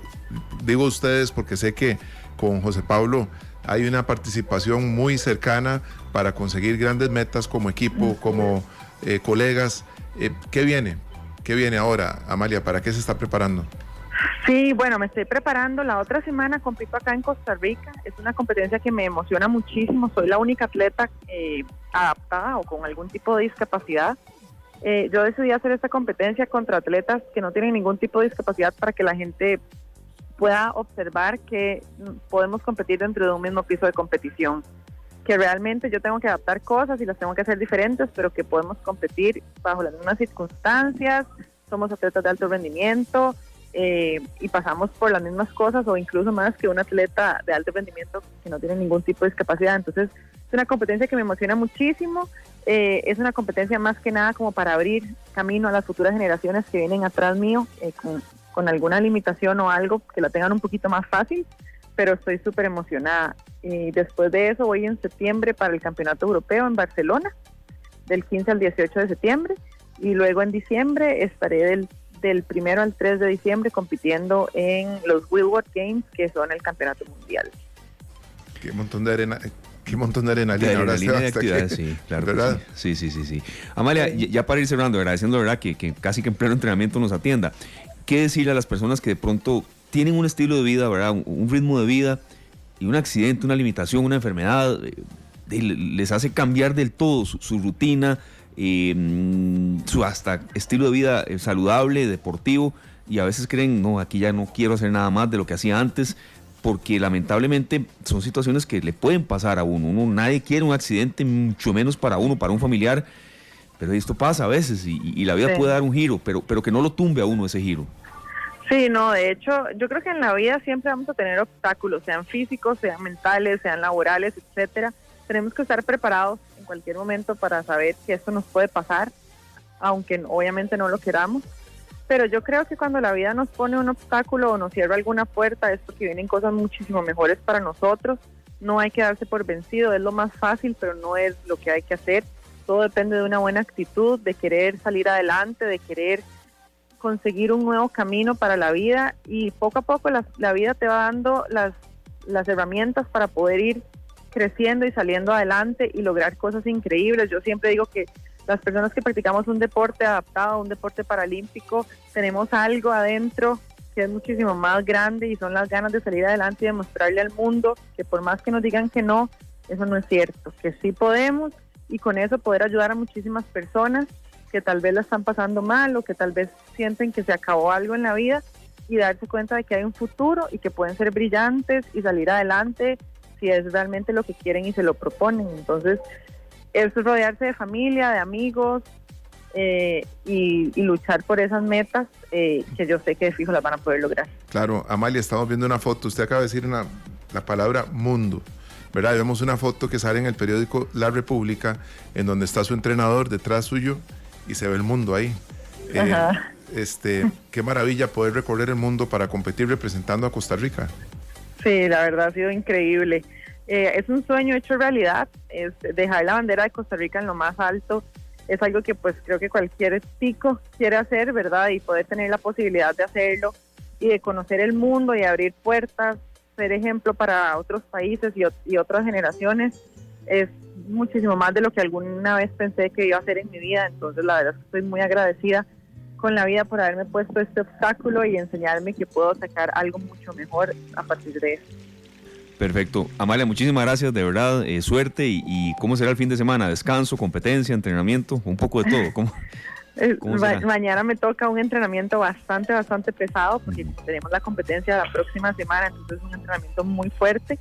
digo ustedes porque sé que con José Pablo hay una participación muy cercana para conseguir grandes metas como equipo, como eh, colegas. Eh, ¿Qué viene? ¿Qué viene ahora, Amalia? ¿Para qué se está preparando? Sí, bueno, me estoy preparando. La otra semana compito acá en Costa Rica. Es una competencia que me emociona muchísimo. Soy la única atleta eh, adaptada o con algún tipo de discapacidad. Eh, yo decidí hacer esta competencia contra atletas que no tienen ningún tipo de discapacidad para que la gente pueda observar que mm, podemos competir dentro de un mismo piso de competición. Que realmente yo tengo que adaptar cosas y las tengo que hacer diferentes, pero que podemos competir bajo las mismas circunstancias. Somos atletas de alto rendimiento eh, y pasamos por las mismas cosas o incluso más que un atleta de alto rendimiento que no tiene ningún tipo de discapacidad. Entonces, es una competencia que me emociona muchísimo. Eh, es una competencia más que nada como para abrir camino a las futuras generaciones que vienen atrás mío eh, con, con, alguna limitación o algo que la tengan un poquito más fácil, pero estoy súper emocionada. Y después de eso voy en septiembre para el Campeonato Europeo en Barcelona, del 15 al 18 de septiembre, y luego en diciembre estaré del, del primero al 3 de diciembre compitiendo en los Willwood Games, que son el Campeonato Mundial. Qué montón de arena, qué montón de adrenalina. De adrenalina de actividades, sí, claro. que ¿verdad? sí. sí, sí, sí, sí. Amalia, ya- ya para ir cerrando, agradeciendo, ¿verdad? Que, que casi que en pleno entrenamiento nos atienda. ¿Qué decirle a las personas que de pronto tienen un estilo de vida, ¿verdad? Un, un ritmo de vida y un accidente, una limitación, una enfermedad, eh, les hace cambiar del todo su, su rutina, eh, su hasta estilo de vida eh, saludable, deportivo, y a veces creen, no, aquí ya no quiero hacer nada más de lo que hacía antes, porque lamentablemente son situaciones que le pueden pasar a uno. uno nadie quiere un accidente, mucho menos para uno, para un familiar, pero esto pasa a veces y, y la vida Sí. puede dar un giro, pero, pero que no lo tumbe a uno ese giro. Sí, no, de hecho, yo creo que en la vida siempre vamos a tener obstáculos, sean físicos, sean mentales, sean laborales, etcétera. Tenemos que estar preparados en cualquier momento para saber que esto nos puede pasar, aunque obviamente no lo queramos. Pero yo creo que cuando la vida nos pone un obstáculo o nos cierra alguna puerta es porque vienen cosas muchísimo mejores para nosotros. No hay que darse por vencido, es lo más fácil, pero no es lo que hay que hacer. Todo depende de una buena actitud, de querer salir adelante, de querer conseguir un nuevo camino para la vida y poco a poco la, vida te va dando las, las herramientas para poder ir creciendo y saliendo adelante y lograr cosas increíbles. Yo siempre digo que las personas que practicamos un deporte adaptado, un deporte paralímpico, tenemos algo adentro que es muchísimo más grande y son las ganas de salir adelante y demostrarle al mundo que por más que nos digan que no, eso no es cierto, que sí podemos y con eso poder ayudar a muchísimas personas que tal vez la están pasando mal o que tal vez sienten que se acabó algo en la vida y darse cuenta de que hay un futuro y que pueden ser brillantes y salir adelante si es realmente lo que quieren y se lo proponen. Entonces, es rodearse de familia, de amigos eh, y, y luchar por esas metas eh, que yo sé que de fijo las van a poder lograr. Claro, Amalia, estamos viendo una foto. Usted acaba de decir una- la palabra mundo. ¿Verdad? Vemos una foto que sale en el periódico La República, en donde está su entrenador detrás suyo y se ve el mundo ahí. Eh, Ajá. este, qué maravilla poder recorrer el mundo para competir representando a Costa Rica. Sí, la verdad ha sido increíble. Eh, es un sueño hecho realidad, es dejar la bandera de Costa Rica en lo más alto. Es algo que pues creo que cualquier tico quiere hacer, ¿verdad? Y poder tener la posibilidad de hacerlo y de conocer el mundo y abrir puertas, ser ejemplo para otros países y, y otras generaciones, es muchísimo más de lo que alguna vez pensé que iba a hacer en mi vida. Entonces la verdad es que estoy muy agradecida con la vida por haberme puesto este obstáculo y enseñarme que puedo sacar algo mucho mejor a partir de eso. Perfecto. Amalia, muchísimas gracias, de verdad. eh, suerte y, y cómo será el fin de semana? ¿Descanso, competencia, entrenamiento? Un poco de todo. ¿Cómo? Eh, ¿Cómo ma- será? mañana me toca un entrenamiento bastante, bastante pesado porque tenemos la competencia la próxima semana, entonces es un entrenamiento muy fuerte.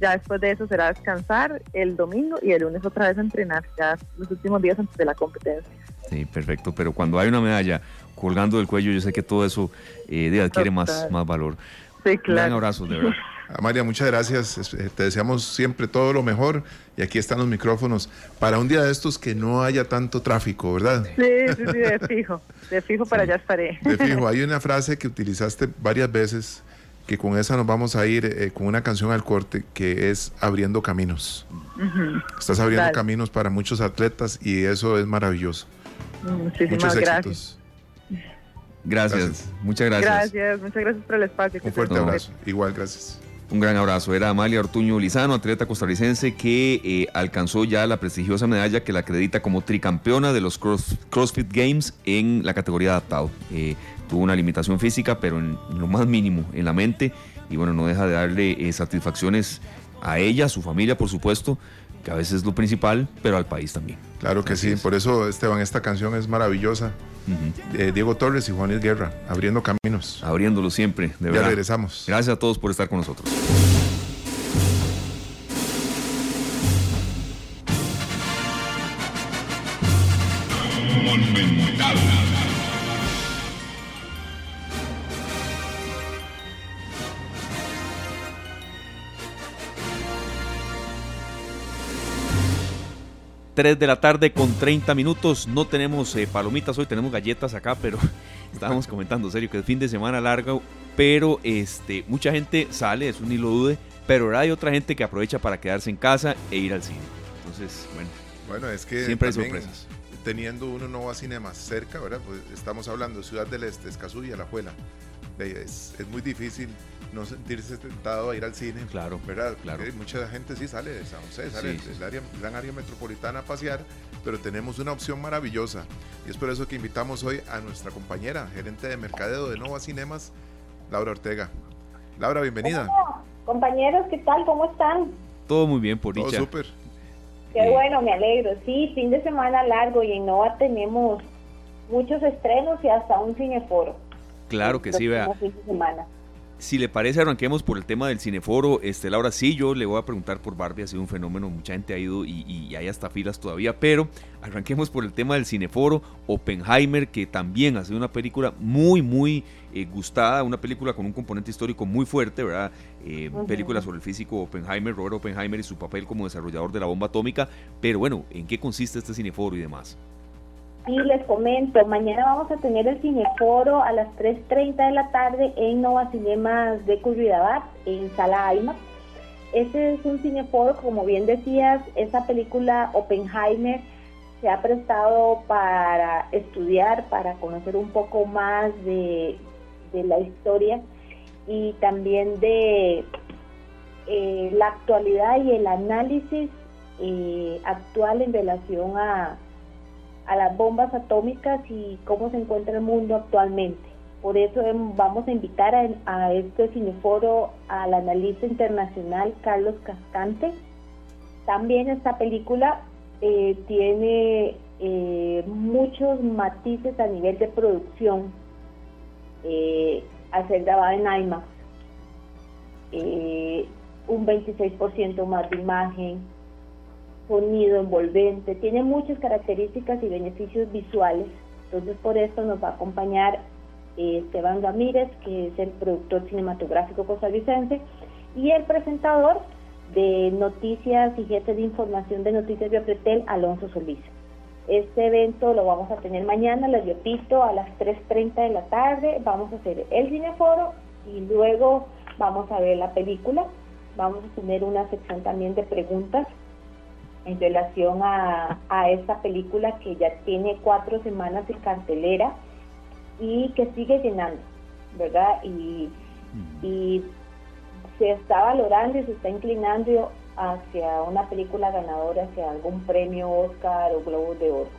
Ya después de eso será descansar el domingo y el lunes otra vez a entrenar, ya los últimos días antes de la competencia. Sí, perfecto. Pero cuando hay una medalla colgando del cuello, yo sé que todo eso eh, adquiere más, más valor. Sí, Un claro. abrazo, de verdad. Amalia, muchas gracias. Eh, Te deseamos siempre todo lo mejor y aquí están los micrófonos para un día de estos que no haya tanto tráfico, ¿verdad? Sí, sí, sí, de fijo. De fijo para allá estaré. De fijo, hay una frase que utilizaste varias veces que con esa nos vamos a ir eh, con una canción al corte que es Abriendo Caminos. Estás abriendo Dale. caminos para muchos atletas y eso es maravilloso. Muchísimas Muchos gracias. éxitos. Gracias, Gracias. muchas gracias. Gracias, muchas gracias por el espacio. que Un fuerte abrazo. Igual, gracias. Un gran abrazo. Era Amalia Ortuño Lizano, atleta costarricense que eh, alcanzó ya la prestigiosa medalla que la acredita como tricampeona de los Cross- CrossFit Games en la categoría adaptado. Eh, tuvo una limitación física, pero en lo más mínimo, en la mente. Y bueno, no deja de darle eh, satisfacciones a ella, a su familia, por supuesto, que a veces es lo principal, pero al país también. Claro que Así sí. es. Por eso, Esteban, esta canción es maravillosa. Eh, Diego Torres y Juanis Guerra, Abriendo Caminos. Abriéndolo siempre, de ya verdad. regresamos. Gracias a todos por estar con nosotros. Tres de la tarde con 30 minutos. No tenemos eh, palomitas hoy, tenemos galletas acá, pero estábamos comentando, serio, que es fin de semana largo, pero este, mucha gente sale, eso ni lo dude, pero ahora hay otra gente que aprovecha para quedarse en casa e ir al cine. Entonces, bueno, Bueno, es que siempre hay sorpresas. teniendo uno Nova Cinema cerca, ¿verdad? Pues estamos hablando de Ciudad del Este, Escazú y Alajuela. Es, es muy difícil no sentirse tentado a ir al cine. Claro, ¿verdad? claro. Porque mucha gente sí sale de San José, sale Sí, sí, del área, gran área metropolitana a pasear, pero tenemos una opción maravillosa. Y es por eso que invitamos hoy a nuestra compañera, gerente de mercadeo de Nova Cinemas, Laura Ortega. Laura, bienvenida. Compañeros, ¿qué tal? ¿Cómo están? Todo muy bien, por Todo dicha. súper. Qué Sí. bueno, me alegro. Sí, fin de semana largo y en Nova tenemos muchos estrenos y hasta un cineforo. Claro que sí, vea. Semana. Si le parece, arranquemos por el tema del cineforo. Este, Laura, sí, yo le voy a preguntar por Barbie, ha sido un fenómeno, mucha gente ha ido y, y hay hasta filas todavía, pero arranquemos por el tema del cineforo. Oppenheimer, que también ha sido una película muy, muy eh, gustada, una película con un componente histórico muy fuerte, ¿verdad? Eh. Película sobre el físico Oppenheimer, Robert Oppenheimer y su papel como desarrollador de la bomba atómica. Pero bueno, ¿en qué consiste este cineforo y demás? Sí, les comento, mañana vamos a tener el cineforo a las 3.30 de la tarde en Nova Cinemas de Curridabat, en Sala IMAX. Este es un cineforo, como bien decías, esa película Oppenheimer se ha prestado para estudiar, para conocer un poco más de, de la historia y también de eh, la actualidad y el análisis eh, actual en relación a, a las bombas atómicas y cómo se encuentra el mundo actualmente. Por eso em, vamos a invitar a, este cineforo al analista internacional Carlos Cascante. También esta película eh, tiene eh, muchos matices a nivel de producción eh, al ser grabada en IMAX. Eh, un 26% más de imagen, sonido envolvente, tiene muchas características y beneficios visuales. Entonces por esto nos va a acompañar eh, Esteban Ramírez, que es el productor cinematográfico costarricense, y el presentador de noticias y jefe de información de Noticias de Apretel, Alonso Solís. Este evento lo vamos a tener mañana, les repito, a las 3.30 de la tarde. Vamos a hacer el cineforo y luego vamos a ver la película. Vamos a tener una sección también de preguntas en relación a, a esta película que ya tiene cuatro semanas de cartelera y que sigue llenando, ¿verdad? Y, y se está valorando y se está inclinando hacia una película ganadora, hacia algún premio Oscar o Globo de Oro.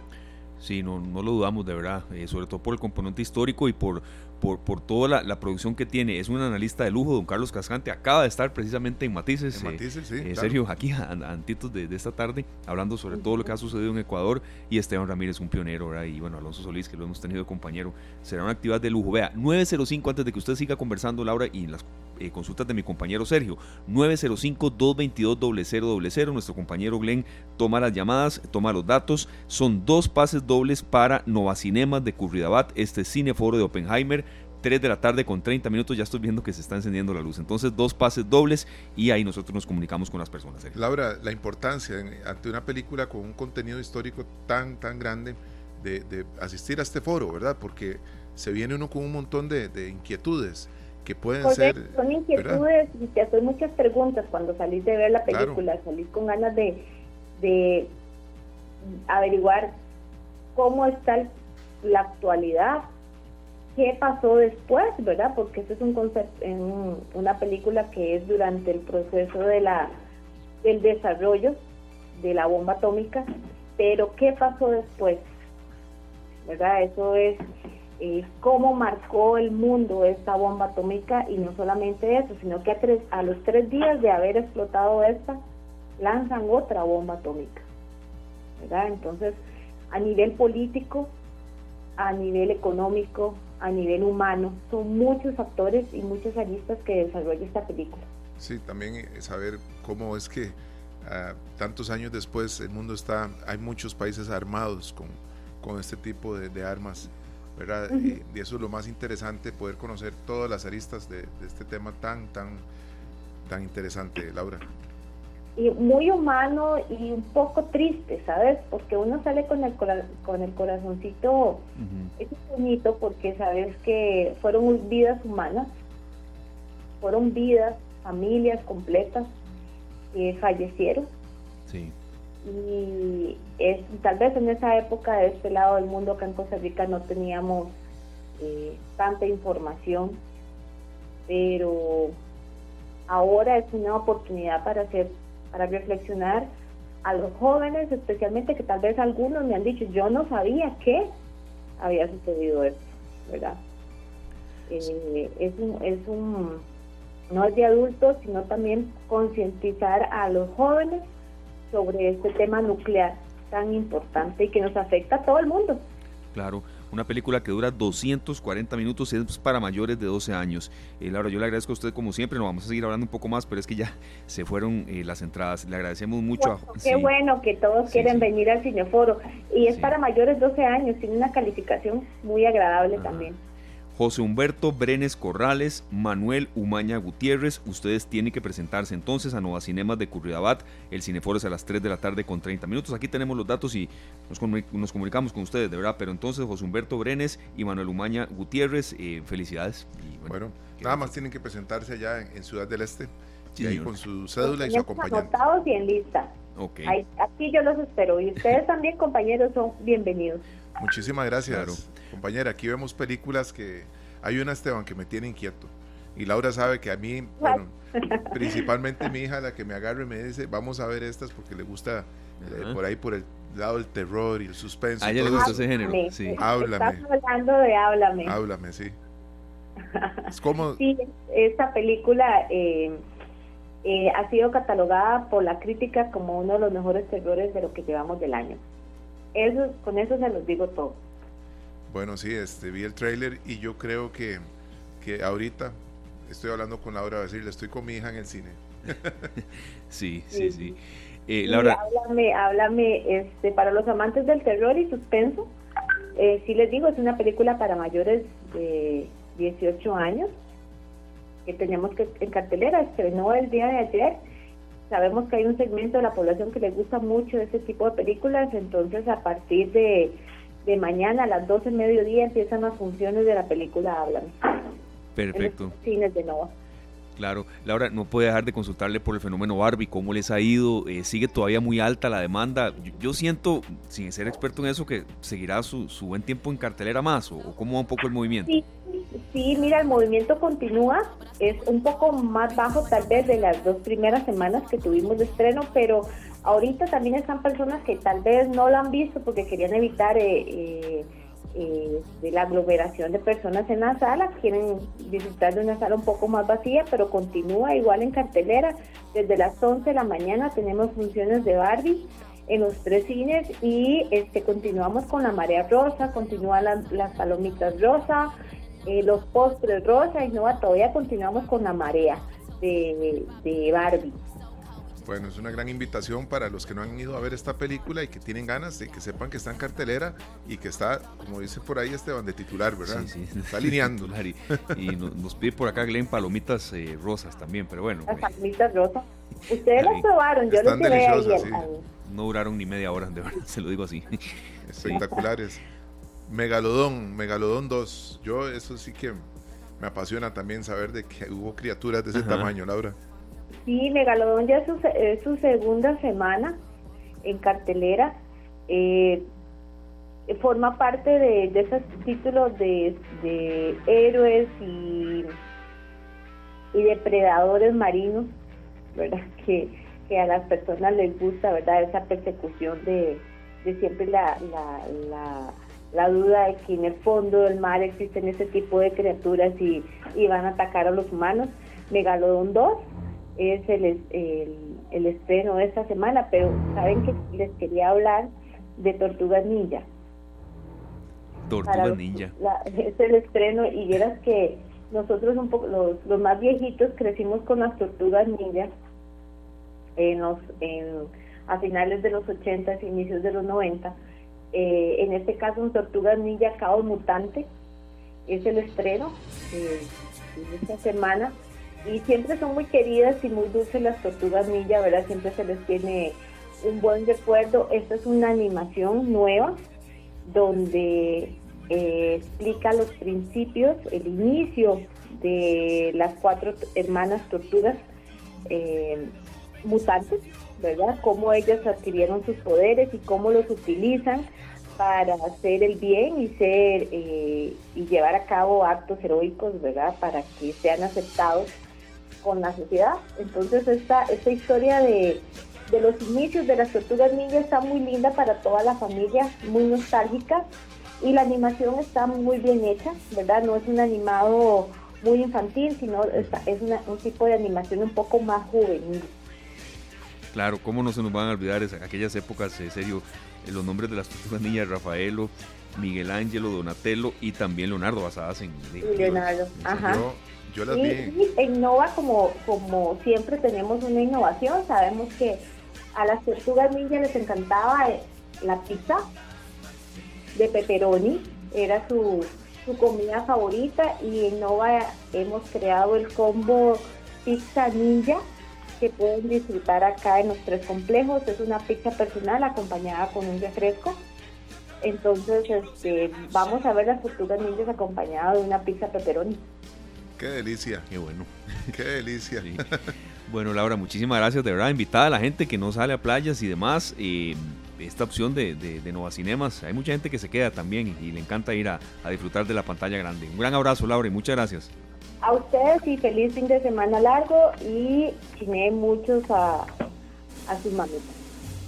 Sí, no, no lo dudamos de verdad, eh, sobre todo por el componente histórico y por, por, por toda la, la producción que tiene. Es un analista de lujo, don Carlos Cascante, acaba de estar precisamente en Matices. En eh, Matices, sí, eh, claro. Sergio, aquí antitos de, de esta tarde, hablando sobre todo lo que ha sucedido en Ecuador y Esteban Ramírez, un pionero, ¿verdad? y bueno, Alonso Solís, que lo hemos tenido de compañero. Será una actividad de lujo. Vea, 905, antes de que usted siga conversando, Laura, y en las eh, consultas de mi compañero Sergio, 905-222-0000. Nuestro compañero Glenn toma las llamadas, toma los datos. Son dos pases dobles para Nova Cinemas de Curridabat, este cineforo de Oppenheimer. 3 de la tarde con 30 minutos, ya estoy viendo que se está encendiendo la luz. Entonces, dos pases dobles y ahí nosotros nos comunicamos con las personas. Sergio. Laura, la importancia en- ante una película con un contenido histórico tan, tan grande de, de asistir a este foro, ¿verdad? Porque se viene uno con un montón de, de inquietudes que pueden ser... Son inquietudes y te hacen muchas preguntas cuando salís de ver la película, salís con ganas de, de averiguar cómo está la actualidad, qué pasó después, ¿verdad? Porque eso es un concepto, una película que es durante el proceso de la del desarrollo de la bomba atómica, pero qué pasó después, ¿verdad? Eso es eh, cómo marcó el mundo esta bomba atómica y no solamente eso, sino que a, tres, a los tres días de haber explotado esta, lanzan otra bomba atómica, ¿verdad? Entonces, a nivel político, a nivel económico, a nivel humano. Son muchos factores y muchas aristas que desarrolla esta película. Sí, también saber cómo es que uh, tantos años después el mundo está, hay muchos países armados con, con este tipo de, de armas, ¿verdad? y, y, eso es lo más interesante, poder conocer todas las aristas de, de este tema tan, tan, tan interesante, Laura y muy humano y un poco triste, ¿sabes? Porque uno sale con el con el corazoncito, uh -huh. es bonito porque sabes que fueron vidas humanas, fueron vidas, familias completas que fallecieron. Sí. Y es tal vez en esa época de este lado del mundo acá en Costa Rica no teníamos eh, tanta información, pero ahora es una oportunidad para hacer para reflexionar a los jóvenes, especialmente que tal vez algunos me han dicho, yo no sabía que había sucedido esto, ¿verdad? Eh, es, un, es un, no es de adultos, sino también concientizar a los jóvenes sobre este tema nuclear tan importante y que nos afecta a todo el mundo. Claro, una película que dura 240 minutos, es para mayores de 12 años. Eh, Laura, yo le agradezco a usted como siempre, nos vamos a seguir hablando un poco más, pero es que ya se fueron eh, las entradas. Le agradecemos mucho. Bueno, a, qué sí. bueno que todos sí, quieren sí. venir al Cineforo. Y es para mayores de 12 años, tiene una calificación muy agradable Ajá. también. José Humberto Brenes Corrales, Manuel Umaña Gutiérrez, ustedes tienen que presentarse entonces a Nova Cinemas de Curridabat, el Cineforo es a las 3 de la tarde con 30 minutos, aquí tenemos los datos y nos, nos comunicamos con ustedes, de verdad, pero entonces José Humberto Brenes y Manuel Umaña Gutiérrez, eh, felicidades. Y bueno, bueno nada más tienen que presentarse allá en, en Ciudad del Este, sí, y ahí con su cédula y su acompañante. Anotados y en lista. Okay. Ahí, aquí yo los espero y ustedes también, compañeros, son bienvenidos. Muchísimas gracias. Claro. Compañera, aquí vemos películas que hay una Esteban que me tiene inquieto. Y Laura sabe que a mí, bueno, principalmente mi hija, la que me agarra y me dice, vamos a ver estas porque le gusta eh, por ahí por el lado del terror y el suspenso. A ella le gusta ese género. Sí. Háblame. Estás hablando de Háblame. Háblame, sí. Es como... Sí, esta película eh, eh, ha sido catalogada por la crítica como uno de los mejores terrores de lo que llevamos del año. Eso, con eso se los digo todo. Bueno, sí, este, vi el tráiler y yo creo que, que ahorita estoy hablando con Laura, a decirle, estoy con mi hija en el cine. sí, sí, sí. Eh, Laura. Sí, háblame, háblame, este, para los amantes del terror y suspenso, eh, sí les digo, es una película para mayores de 18 años que tenemos que en cartelera, estrenó el día de ayer. Sabemos que hay un segmento de la población que le gusta mucho ese tipo de películas, entonces a partir de de mañana a las 12 del mediodía empiezan las funciones de la película Háblame. Perfecto. cines de Nova. Claro, Laura, no puede dejar de consultarle por el fenómeno Barbie, cómo les ha ido, eh, sigue todavía muy alta la demanda. Yo, yo, siento, sin ser experto en eso, que seguirá su, su buen tiempo en cartelera más, o, o, cómo va un poco el movimiento. Sí, sí, mira, el movimiento continúa, es un poco más bajo tal vez de las dos primeras semanas que tuvimos de estreno, pero ahorita también están personas que tal vez no lo han visto porque querían evitar... Eh, eh, eh, de la aglomeración de personas en la sala, quieren disfrutar de una sala un poco más vacía, pero continúa igual en cartelera. Desde las 11 de la mañana tenemos funciones de Barbie en los tres cines y este continuamos con la marea rosa, continúan las, las palomitas rosa, eh, los postres rosa y no, todavía continuamos con la marea de, de Barbie. Bueno, es una gran invitación para los que no han ido a ver esta película y que tienen ganas de que sepan que está en cartelera y que está, como dice por ahí Esteban, de titular, ¿verdad? Sí, sí. Está alineando. y, y nos, nos, pide por acá Glenn palomitas eh, rosas también, pero bueno. Las palomitas rosas. Ustedes las probaron, yo las llevé ahí. Sí. No duraron ni media hora, de verdad, se lo digo así. Espectaculares. Megalodón, Megalodón 2. Yo eso sí que me apasiona también saber de que hubo criaturas de ese tamaño, Laura. Sí, Megalodón ya es su, es su segunda semana en cartelera. Eh, forma parte de, de esos títulos de, de héroes y, y depredadores marinos, ¿verdad? Que, que a las personas les gusta, ¿verdad? Esa persecución de, de siempre la, la, la, la duda de que en el fondo del mar existen ese tipo de criaturas y, y van a atacar a los humanos. Megalodón 2 es el, el, el estreno de esta semana, pero saben que les quería hablar de Tortugas Ninja. Tortugas Para los- Ninja. la- es el estreno y vieras que nosotros un poco los, los más viejitos crecimos con las tortugas ninja en los en, a finales de los 80 inicios de los 90 Eh, en este caso un tortugas ninja caos mutante. Es el estreno eh, de esta semana. Y siempre son muy queridas y muy dulces las tortugas ninja verdad siempre se les tiene un buen recuerdo. Esta es una animación nueva donde eh, explica los principios, el inicio de las cuatro hermanas tortugas eh, mutantes, ¿verdad? Cómo ellas adquirieron sus poderes y cómo los utilizan para hacer el bien y ser eh, y llevar a cabo actos heroicos, ¿verdad? Para que sean aceptados con la sociedad. Entonces esta, esta historia de, de los inicios de las tortugas ninja está muy linda para toda la familia, muy nostálgica y la animación está muy bien hecha, ¿verdad? No es un animado muy infantil, sino es una- un tipo de animación un poco más juvenil. Claro, cómo no se nos van a olvidar esa- aquellas épocas, en serio, los nombres de las tortugas ninjas, Rafaelo, Miguel Ángelo, Donatello y también Leonardo, basadas en... Leonardo, ajá. Yo, yo las Y, vi. en Innova, como, como siempre tenemos una innovación, sabemos que a las tortugas ninja les encantaba eh, la pizza de pepperoni, era su, su comida favorita y en Nova hemos creado el combo pizza ninja que pueden disfrutar acá en los tres complejos. Es una pizza personal acompañada con un refresco. Entonces, este, vamos a ver las tortugas ninjas acompañadas de una pizza pepperoni. Qué delicia, Qué bueno. qué delicia. Sí. Bueno, Laura, muchísimas gracias. De verdad, invitada a la gente que no sale a playas y demás. eh, esta opción de, de, de Nova Cinemas. Hay mucha gente que se queda también y le encanta ir a, a disfrutar de la pantalla grande. Un gran abrazo, Laura, y muchas gracias. A ustedes y feliz fin de semana largo y chiné muchos a, a sus mamitas.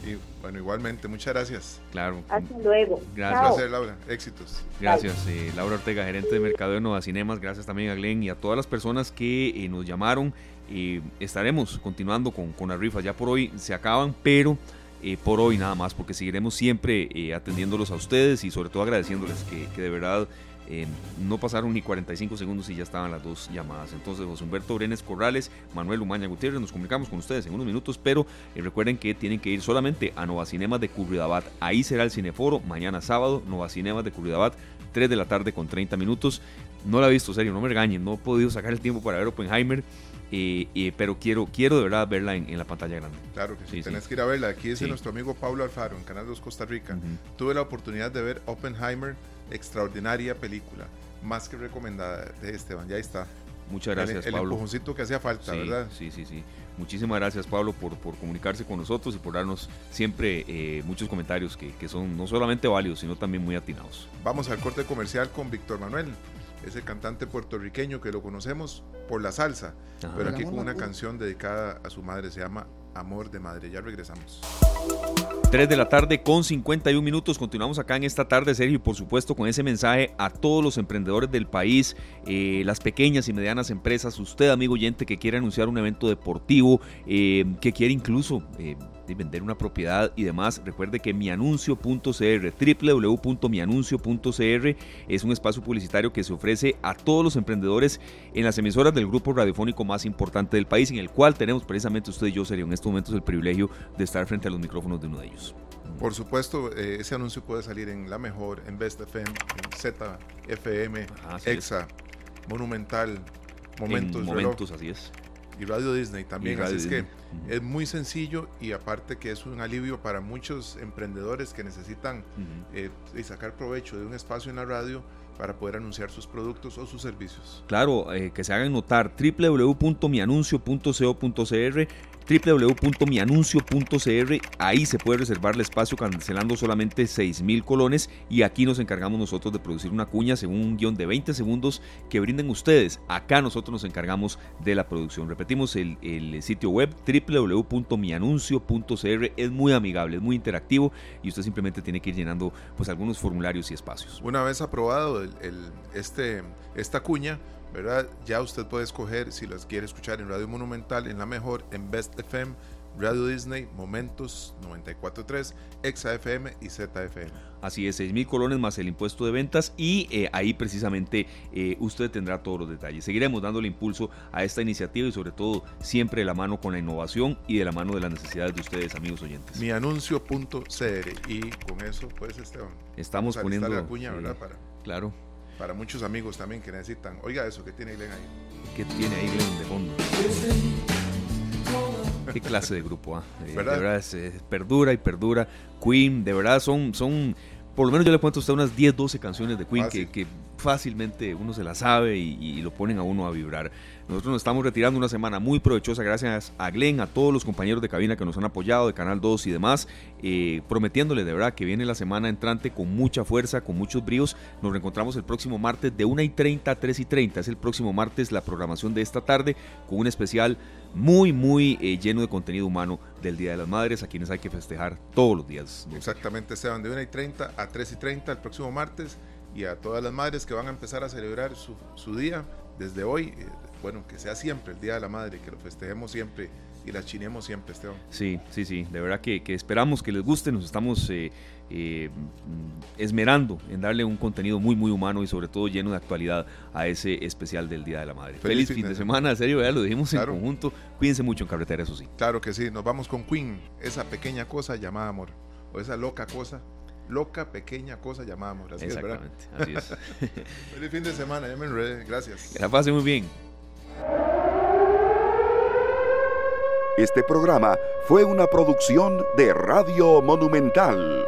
Y bueno, igualmente, muchas gracias. Claro. Hasta luego. Gracias. Chao. placer, Laura. Éxitos. Gracias, eh, Laura Ortega, gerente de mercadeo de Nova Cinemas. Gracias también a Glenn y a todas las personas que eh, nos llamaron. Eh, estaremos continuando con, con las rifas. Ya por hoy se acaban, pero eh, por hoy nada más, porque seguiremos siempre eh, atendiéndolos a ustedes y sobre todo agradeciéndoles que, que de verdad eh, no pasaron ni 45 segundos y ya estaban las dos llamadas. Entonces, José Humberto Brenes Corrales, Manuel Umaña Gutiérrez, nos comunicamos con ustedes en unos minutos, pero eh, recuerden que tienen que ir solamente a Nova Cinemas de Curridabat. Ahí será el cineforo, mañana sábado, Nova Cinemas de Curridabat, 3 de la tarde con 30 minutos. No la he visto, serio, no me regañen, no he podido sacar el tiempo para ver Oppenheimer, eh, eh, pero quiero, quiero de verdad verla en, en la pantalla grande. Claro que sí, Sí, tenés sí. que ir a verla. Aquí dice Sí. nuestro amigo Pablo Alfaro en Canal 2 Costa Rica. Tuve la oportunidad de ver Oppenheimer, extraordinaria película. Más que recomendada de Esteban. Ya está. Muchas gracias, el, el Pablo. empujoncito que hacía falta, Sí, ¿verdad? sí, sí, sí. Muchísimas gracias, Pablo, por, por comunicarse con nosotros y por darnos siempre eh, muchos comentarios que, que son no solamente válidos, sino también muy atinados. Vamos al corte comercial con Víctor Manuel, ese cantante puertorriqueño que lo conocemos por la salsa, Ajá. pero aquí con una canción dedicada a su madre, se llama Amor de Madre. Ya regresamos. 3 de la tarde con 51 minutos. Continuamos acá en esta tarde, Sergio, y por supuesto con ese mensaje a todos los emprendedores del país, eh, las pequeñas y medianas empresas, usted, amigo oyente, que quiere anunciar un evento deportivo, eh, que quiere incluso eh, de vender una propiedad y demás. Recuerde que mianuncio.cr, www.mianuncio.cr es un espacio publicitario que se ofrece a todos los emprendedores en las emisoras del grupo radiofónico más importante del país, en el cual tenemos precisamente usted y yo, Sergio, en estos momentos el privilegio de estar frente a los micrófonos de uno de ellos. Por supuesto, eh, ese anuncio puede salir en La Mejor, en Best FM, en Z, FM, Ajá, es. EXA, Monumental, Momentos, en Reloj. momentos, así es. Y Radio Disney también. Radio Así es que es muy sencillo y aparte que es un alivio para muchos emprendedores que necesitan Ujú. eh, y sacar provecho de un espacio en la radio para poder anunciar sus productos o sus servicios. Claro, eh, que se hagan notar www.mianuncio.co.cr www.mianuncio.cr ahí se puede reservar el espacio cancelando solamente 6 mil colones y aquí nos encargamos nosotros de producir una cuña según un guion de 20 segundos que brinden ustedes. Acá nosotros nos encargamos de la producción. Repetimos el, el sitio web www.mianuncio.cr es muy amigable es muy interactivo y usted simplemente tiene que ir llenando pues algunos formularios y espacios. Una vez aprobado el- este, esta cuña, ¿verdad? Ya usted puede escoger si las quiere escuchar en Radio Monumental, en la mejor, en Best FM, Radio Disney, Momentos 94.3, Exa FM y ZFM. Así es, 6 mil colones más el impuesto de ventas y eh, ahí precisamente eh, usted tendrá todos los detalles. Seguiremos dándole impulso a esta iniciativa y sobre todo siempre de la mano con la innovación y de la mano de las necesidades de ustedes, amigos oyentes. Mianuncio.cr y con eso, pues Esteban, Estamos poniendo... la cuña, eh, ¿verdad? Para, Claro, para muchos amigos también que necesitan. Oiga eso, que tiene Glenn ahí? ¿qué tiene ahí Glenn de fondo? ¿Qué clase de grupo? ah? Eh, ¿Verdad? De verdad, es, eh, perdura y perdura. Queen, de verdad, son, son, por lo menos yo le cuento a usted unas 10, 12 canciones de Queen que, Fácil. que fácilmente uno se las sabe y, y lo ponen a uno a vibrar. Nosotros nos estamos retirando una semana muy provechosa, gracias a Glenn, a todos los compañeros de cabina que nos han apoyado, de Canal 2 y demás, eh, prometiéndoles de verdad que viene la semana entrante con mucha fuerza, con muchos bríos. Nos reencontramos el próximo martes de 1 y 30 a 3 y 30. Es el próximo martes la programación de esta tarde con un especial muy, muy eh, lleno de contenido humano del Día de las Madres, a quienes hay que festejar todos los días. Exactamente, Esteban, de 1 y 30 a 3 y 30 el próximo martes y a todas las madres que van a empezar a celebrar su, su día desde hoy, eh, bueno, que sea siempre el Día de la Madre, que lo festejemos siempre y la chinemos siempre, Esteban. Sí, sí, sí, de verdad que, que esperamos que les guste, nos estamos eh, eh, esmerando en darle un contenido muy, muy humano y sobre todo lleno de actualidad a ese especial del Día de la Madre. Feliz, fin de semana, en serio, ya lo dijimos Claro. en conjunto. Cuídense mucho en carretera, eso sí. Claro que sí, nos vamos con Queen, esa pequeña cosa llamada amor, o esa loca cosa, loca pequeña cosa llamada. Así es, ¿verdad? Exactamente, así es. Feliz fin de semana, ya me enredé, gracias. que la pasen muy bien. Este programa fue una producción de Radio Monumental.